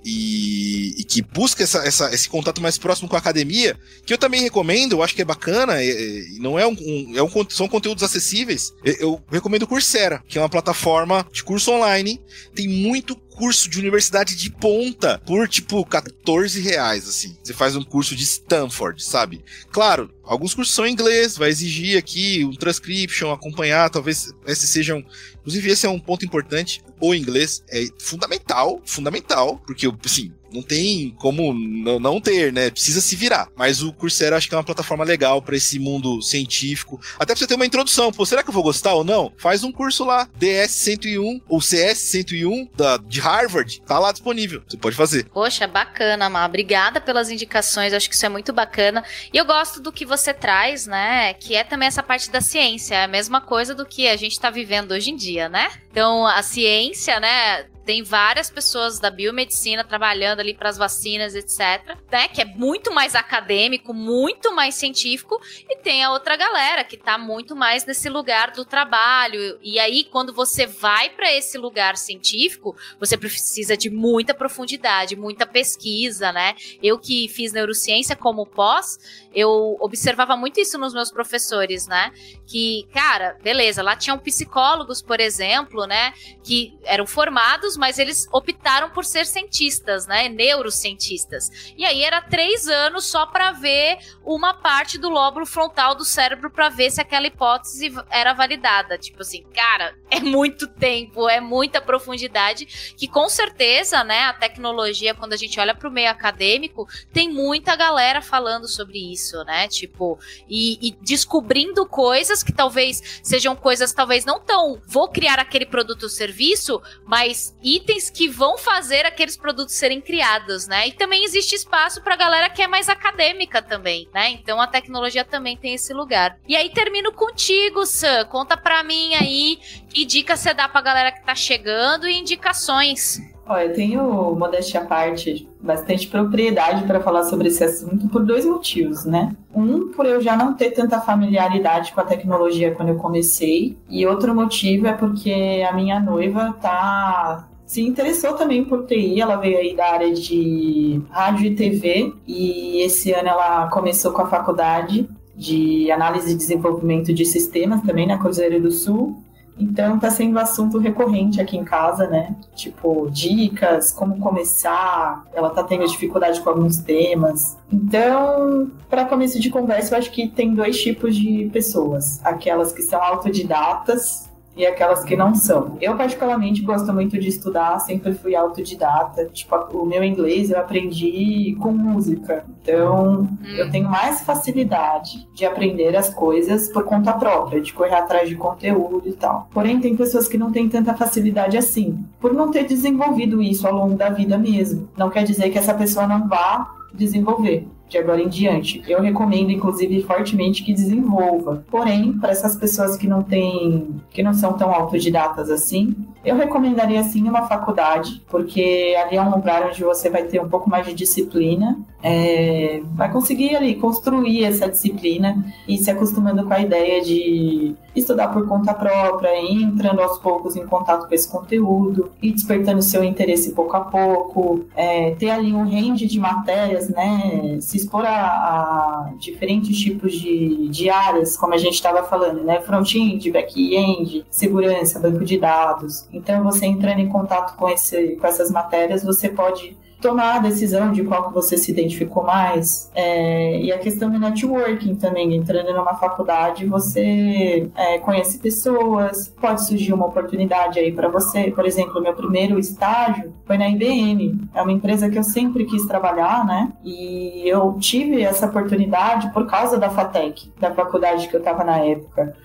e, e, que busca essa, essa, esse contato mais próximo com a academia, que eu também recomendo, eu acho que é bacana, e, não é um, um, é um, são conteúdos acessíveis. Eu, eu recomendo o Coursera, que é uma plataforma de curso online, tem muito curso de universidade de ponta por, tipo, 14 reais, assim. Você faz um curso de Stanford, sabe? Claro, alguns cursos são em inglês, vai exigir aqui um transcription, acompanhar, talvez esses sejam... Inclusive, esse é um ponto importante. O inglês é fundamental, fundamental, porque, assim, não tem como não ter, né? Precisa se virar. Mas o Coursera acho que é uma plataforma legal para esse mundo científico. Até pra você ter uma introdução. Pô, será que eu vou gostar ou não? Faz um curso lá, DS 101 ou CS 101 da, de Harvard. Tá lá disponível. Você pode fazer. Poxa, bacana, Má. Obrigada pelas indicações. acho que isso é muito bacana. E eu gosto do que você traz, né? Que é também essa parte da ciência. É a mesma coisa do que a gente tá vivendo hoje em dia, né? Então, a ciência, né? Tem várias pessoas da biomedicina trabalhando ali para as vacinas, etc, né, que é muito mais acadêmico, muito mais científico, e tem a outra galera que tá muito mais nesse lugar do trabalho. E aí quando você vai para esse lugar científico, você precisa de muita profundidade, muita pesquisa, né? Eu que fiz neurociência como pós, eu observava muito isso nos meus professores, né? Que, cara, beleza, lá tinham psicólogos, por exemplo, né, que eram formados mas eles optaram por ser cientistas, né? Neurocientistas. E aí era três anos só para ver uma parte do lóbulo frontal do cérebro para ver se aquela hipótese era validada. Tipo assim, cara, é muito tempo, é muita profundidade que com certeza, né, a tecnologia, quando a gente olha para o meio acadêmico, tem muita galera falando sobre isso, né? Tipo, e, e descobrindo coisas que talvez sejam coisas talvez não tão vou criar aquele produto ou serviço, mas itens que vão fazer aqueles produtos serem criados, né? E também existe espaço para galera que é mais acadêmica também, né? Então a tecnologia também tem esse lugar. E aí termino contigo, Sam. Conta pra mim aí que dica você dá pra galera que tá chegando e indicações. Olha, eu tenho, modéstia à parte, bastante propriedade para falar sobre esse assunto por dois motivos, né? Um, por eu já não ter tanta familiaridade com a tecnologia quando eu comecei, e outro motivo é porque a minha noiva tá se interessou também por TI, ela veio aí da área de rádio e TV e esse ano ela começou com a faculdade de análise e desenvolvimento de sistemas também na Cruzeiro do Sul. Então tá sendo assunto recorrente aqui em casa, né? Tipo, dicas, como começar. Ela tá tendo dificuldade com alguns temas. Então, para começo de conversa, eu acho que tem dois tipos de pessoas: aquelas que são autodidatas e aquelas que não são. Eu, particularmente, gosto muito de estudar, sempre fui autodidata. Tipo, o meu inglês eu aprendi com música. Então, hum. eu tenho mais facilidade de aprender as coisas por conta própria, de correr atrás de conteúdo e tal. Porém, tem pessoas que não têm tanta facilidade assim, por não ter desenvolvido isso ao longo da vida mesmo. Não quer dizer que essa pessoa não vá desenvolver de agora em diante. Eu recomendo, inclusive, fortemente que desenvolva. Porém, para essas pessoas que não têm, que não são tão autodidatas assim, eu recomendaria sim uma faculdade, porque ali é um lugar onde você vai ter um pouco mais de disciplina, é, vai conseguir ali construir essa disciplina e se acostumando com a ideia de estudar por conta própria, entrando aos poucos em contato com esse conteúdo e despertando seu interesse pouco a pouco, é, ter ali um range de matérias, né? Se expor a, a diferentes tipos de, de áreas, como a gente estava falando, né? Front-end, back-end, segurança, banco de dados. Então, você entrando em contato com, esse, com essas matérias, você pode tomar a decisão de qual que você se identificou mais. É, e a questão do networking também, entrando numa faculdade, você é, conhece pessoas, pode surgir uma oportunidade aí para você. Por exemplo, meu primeiro estágio foi na IBM, é uma empresa que eu sempre quis trabalhar, né? E eu tive essa oportunidade por causa da FATEC, da faculdade que eu estava na época.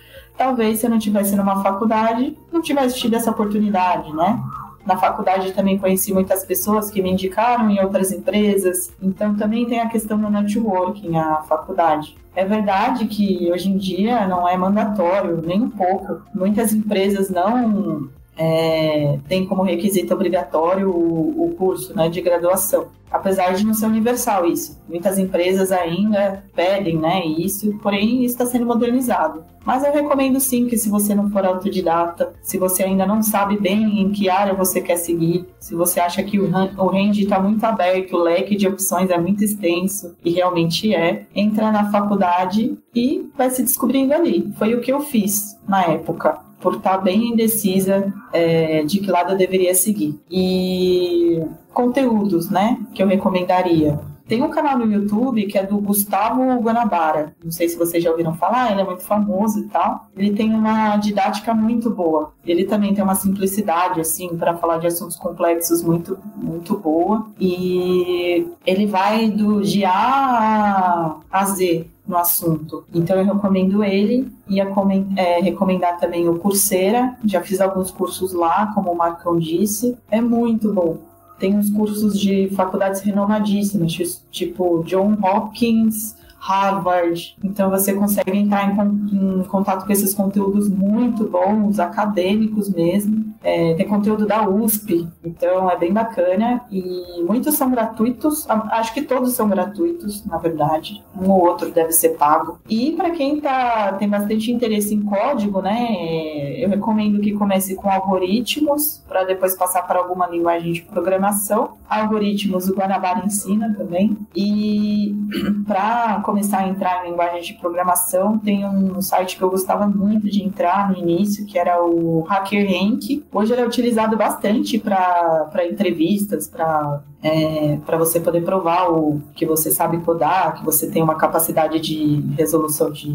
Talvez se eu não tivesse numa faculdade, não tivesse tido essa oportunidade, né? Na faculdade também conheci muitas pessoas que me indicaram em outras empresas. Então também tem a questão do networking, a faculdade. É verdade que hoje em dia não é mandatório, nem um pouco. Muitas empresas não é, tem como requisito obrigatório o, o, curso né, de graduação. Apesar de não ser universal isso. Muitas empresas ainda pedem né, isso, porém isso está sendo modernizado. Mas eu recomendo sim que se você não for autodidata, se você ainda não sabe bem em que área você quer seguir, se você acha que o, o range está muito aberto, o leque de opções é muito extenso, e realmente é, entra na faculdade e vai se descobrindo ali. Foi o que eu fiz na época por estar bem indecisa é, de que lado eu deveria seguir. E conteúdos, né, que eu recomendaria. Tem um canal no YouTube que é do Gustavo Guanabara. Não sei se vocês já ouviram falar, ele é muito famoso e tal. Ele tem uma didática muito boa. Ele também tem uma simplicidade, assim, para falar de assuntos complexos muito, muito boa. E ele vai do de A a Z no assunto. Então eu recomendo ele. Ia é, recomendar também o Coursera. Já fiz alguns cursos lá, como o Marcão disse. É muito bom. Tem uns cursos de faculdades renomadíssimas, tipo John Hopkins, Harvard. Então você consegue entrar em, contato com esses conteúdos muito bons, acadêmicos mesmo. É, tem conteúdo da USP, então é bem bacana. E muitos são gratuitos, acho que todos são gratuitos, na verdade. Um ou outro deve ser pago. E para quem tá, tem bastante interesse em código, né, eu recomendo que comece com algoritmos, para depois passar para alguma linguagem de programação. Algoritmos o Guanabara ensina também. E para começar a entrar em linguagem de programação, tem um site que eu gostava muito de entrar no início, que era o HackerRank. Hoje ele é utilizado bastante para entrevistas, para é, para você poder provar o que você sabe codar, que você tem uma capacidade de resolução de,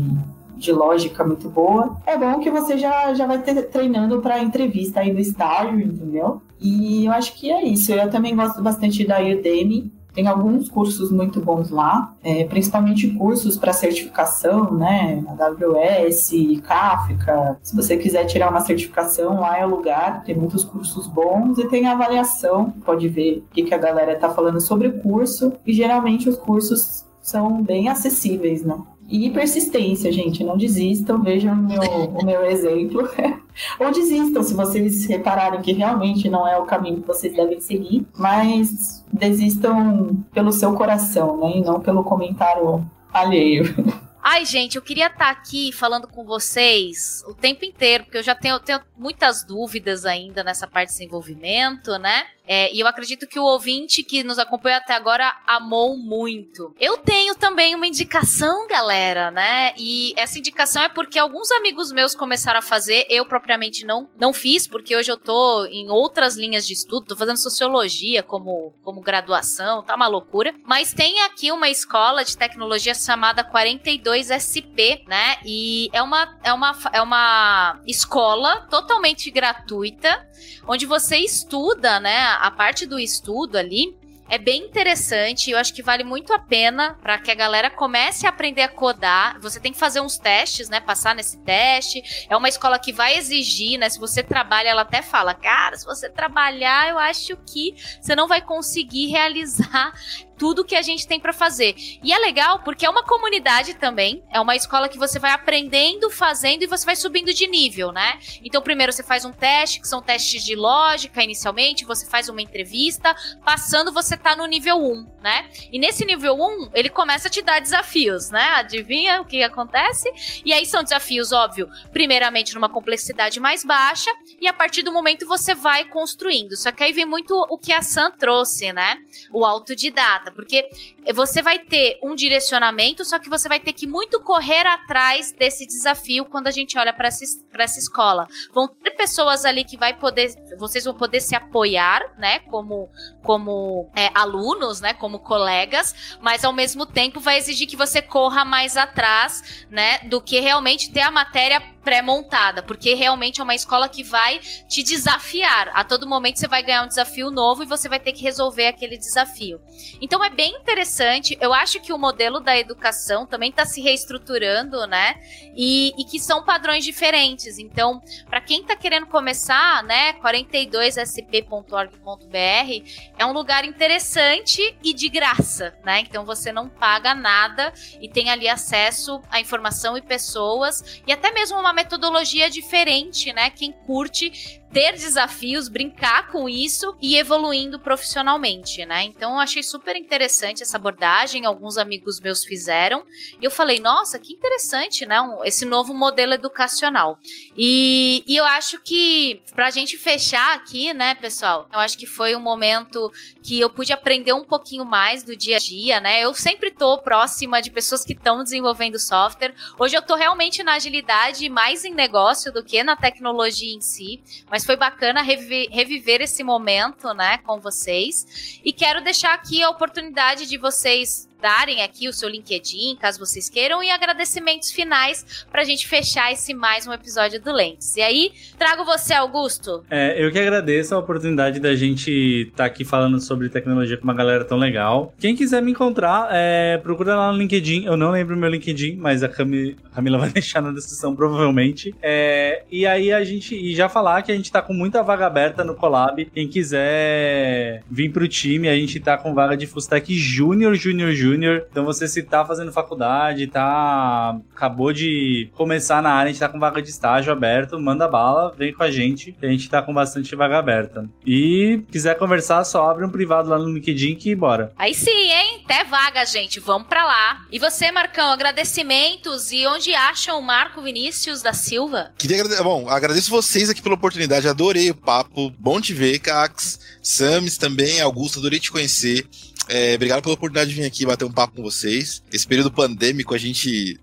de lógica muito boa. É bom que você já, já vai ter, treinando para entrevista aí no estágio, entendeu? E eu acho que é isso. Eu também gosto bastante da Udemy. Tem alguns cursos muito bons lá, é, principalmente cursos para certificação, né? AWS, Kafka. Se você quiser tirar uma certificação, lá é o lugar. Tem muitos cursos bons e tem avaliação. Pode ver o que, que a galera está falando sobre o curso. E geralmente os cursos são bem acessíveis, né? E persistência, gente, não desistam, vejam o meu, o meu exemplo. Ou desistam se vocês repararem que realmente não é o caminho que vocês devem seguir, mas desistam pelo seu coração, né? E não pelo comentário alheio. Ai, gente, eu queria estar tá aqui falando com vocês o tempo inteiro, porque eu já tenho, tenho muitas dúvidas ainda nessa parte de desenvolvimento, né? É, e eu acredito que o ouvinte que nos acompanha até agora amou muito. Eu tenho também uma indicação, galera, né? E essa indicação é porque alguns amigos meus começaram a fazer, eu propriamente não, não fiz, porque hoje eu tô em outras linhas de estudo, tô fazendo sociologia como, como graduação, tá uma loucura. Mas tem aqui uma escola de tecnologia chamada 42SP, né? E é uma, é uma, é uma escola totalmente gratuita, onde você estuda, né? A parte do estudo ali é bem interessante. Eu acho que vale muito a pena para que a galera comece a aprender a codar. Você tem que fazer uns testes, né? Passar nesse teste. É uma escola que vai exigir, né? Se você trabalha, ela até fala, cara, se você trabalhar, eu acho que você não vai conseguir realizar tudo que a gente tem para fazer. E é legal porque é uma comunidade também, é uma escola que você vai aprendendo, fazendo e você vai subindo de nível, né? Então, primeiro você faz um teste, que são testes de lógica inicialmente, você faz uma entrevista, passando você tá no nível 1, né? E nesse nível 1, ele começa a te dar desafios, né? Adivinha o que acontece? E aí são desafios, óbvio, primeiramente numa complexidade mais baixa, e a partir do momento você vai construindo. Só que aí vem muito o que a Sam trouxe, né? O autodidata porque você vai ter um direcionamento, só que você vai ter que muito correr atrás desse desafio quando a gente olha para essa, essa escola. Vão ter pessoas ali que vai poder, vocês vão poder se apoiar, né, como, como é, alunos, né, como colegas, mas ao mesmo tempo vai exigir que você corra mais atrás, né, do que realmente ter a matéria pré-montada, porque realmente é uma escola que vai te desafiar. A todo momento você vai ganhar um desafio novo e você vai ter que resolver aquele desafio. Então é bem interessante. Eu acho que o modelo da educação também está se reestruturando, né? E, e, que são padrões diferentes. Então, para quem está querendo começar, né, 42sp.org.br é um lugar interessante e de graça, né? Então você não paga nada e tem ali acesso à informação e pessoas e até mesmo uma metodologia diferente, né? Quem curte ter desafios, brincar com isso e evoluindo profissionalmente, né? Então eu achei super interessante essa abordagem, alguns amigos meus fizeram, e eu falei, nossa, que interessante, né? Esse novo modelo educacional. E, e eu acho que, pra gente fechar aqui, né, pessoal, eu acho que foi um momento que eu pude aprender um pouquinho mais do dia a dia, né? Eu sempre tô próxima de pessoas que estão desenvolvendo software. Hoje eu tô realmente na agilidade mais em negócio do que na tecnologia em si, mas foi bacana reviver, reviver esse momento, né, com vocês. E quero deixar aqui a oportunidade de vocês darem aqui o seu LinkedIn, caso vocês queiram, e agradecimentos finais para a gente fechar esse mais um episódio do Lentes. E aí, trago você, Augusto. É, eu que agradeço a oportunidade da gente estar tá aqui falando sobre tecnologia com uma galera tão legal. Quem quiser me encontrar, é, procura lá no LinkedIn. Eu não lembro o meu LinkedIn, mas a Camila vai deixar na descrição, provavelmente. É, e aí a gente. E já falar que a gente tá com muita vaga aberta no Collab. Quem quiser vir pro time, a gente tá com vaga de Fustec Júnior, Júnior, Júnior júnior. Então você se tá fazendo faculdade, tá acabou de começar na área, a gente tá com vaga de estágio aberto, manda bala, vem com a gente, que a gente tá com bastante vaga aberta. E quiser conversar, só abre um privado lá no LinkedIn que bora. Aí sim, hein? Até vaga, gente. Vamos pra lá. E você, Marcão, agradecimentos e onde acham o Marco Vinícius da Silva? Queria agradecer. Bom, agradeço vocês aqui pela oportunidade. Adorei o papo. Bom te ver, Cax. Samis também, Augusto, adorei te conhecer. É, obrigado pela oportunidade de vir aqui bater um papo com vocês. Esse período pandêmico a gente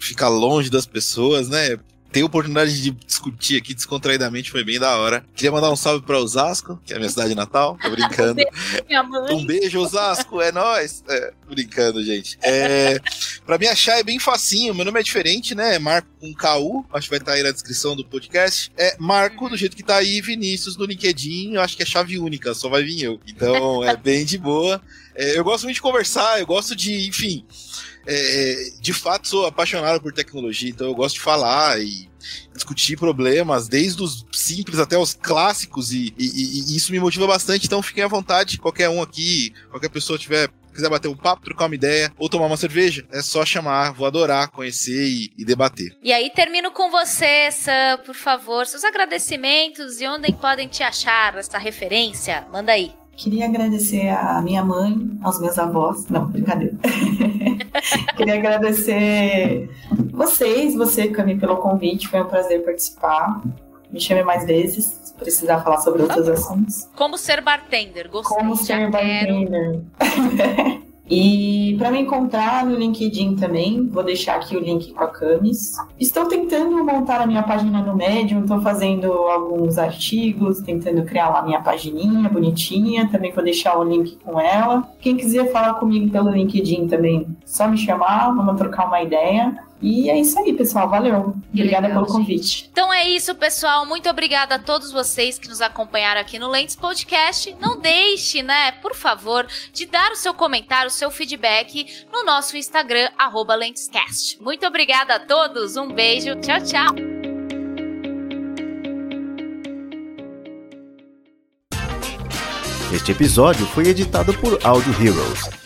fica longe das pessoas, né? Ter a oportunidade de discutir aqui descontraidamente foi bem da hora. Queria mandar um salve para Osasco, que é a minha cidade natal. Tô brincando. um beijo, Osasco, é nóis. É, brincando, gente. É, para me achar é bem facinho. Meu nome é diferente, né? É Marco com KU. Acho que vai estar aí na descrição do podcast. É Marco, do jeito que tá aí, Vinícius no LinkedIn. Eu acho que é chave única, só vai vir eu. Então é bem de boa. É, eu gosto muito de conversar, eu gosto de, enfim é, de fato sou apaixonado por tecnologia, então eu gosto de falar e discutir problemas, desde os simples até os clássicos, e, e, e isso me motiva bastante. Então fiquem à vontade, qualquer um aqui, qualquer pessoa tiver quiser bater um papo, trocar uma ideia ou tomar uma cerveja, é só chamar. Vou adorar conhecer e, e, debater. E aí termino com você, Sam, por favor, seus agradecimentos e onde podem te achar essa referência. Manda aí. Queria agradecer a minha mãe, aos meus avós. Não, brincadeira. Queria agradecer vocês, você, Cami, pelo convite. Foi um prazer participar. Me chame mais vezes, se precisar falar sobre outros assuntos. Como ser bartender, gostei. Como ser bartender. E para me encontrar no LinkedIn também, vou deixar aqui o link com a Camis. Estou tentando montar a minha página no Medium, estou fazendo alguns artigos, tentando criar lá minha pagininha bonitinha. Também vou deixar o link com ela. Quem quiser falar comigo pelo LinkedIn também, só me chamar, vamos trocar uma ideia. E é isso aí, pessoal. Valeu. Que obrigada legal, pelo convite. Gente. Então é isso, pessoal. Muito obrigada a todos vocês que nos acompanharam aqui no Lentes Podcast. Não deixe, né, por favor, de dar o seu comentário, o seu feedback no nosso Instagram, LentesCast. Muito obrigada a todos. Um beijo. Tchau, tchau. Este episódio foi editado por Audio Heroes.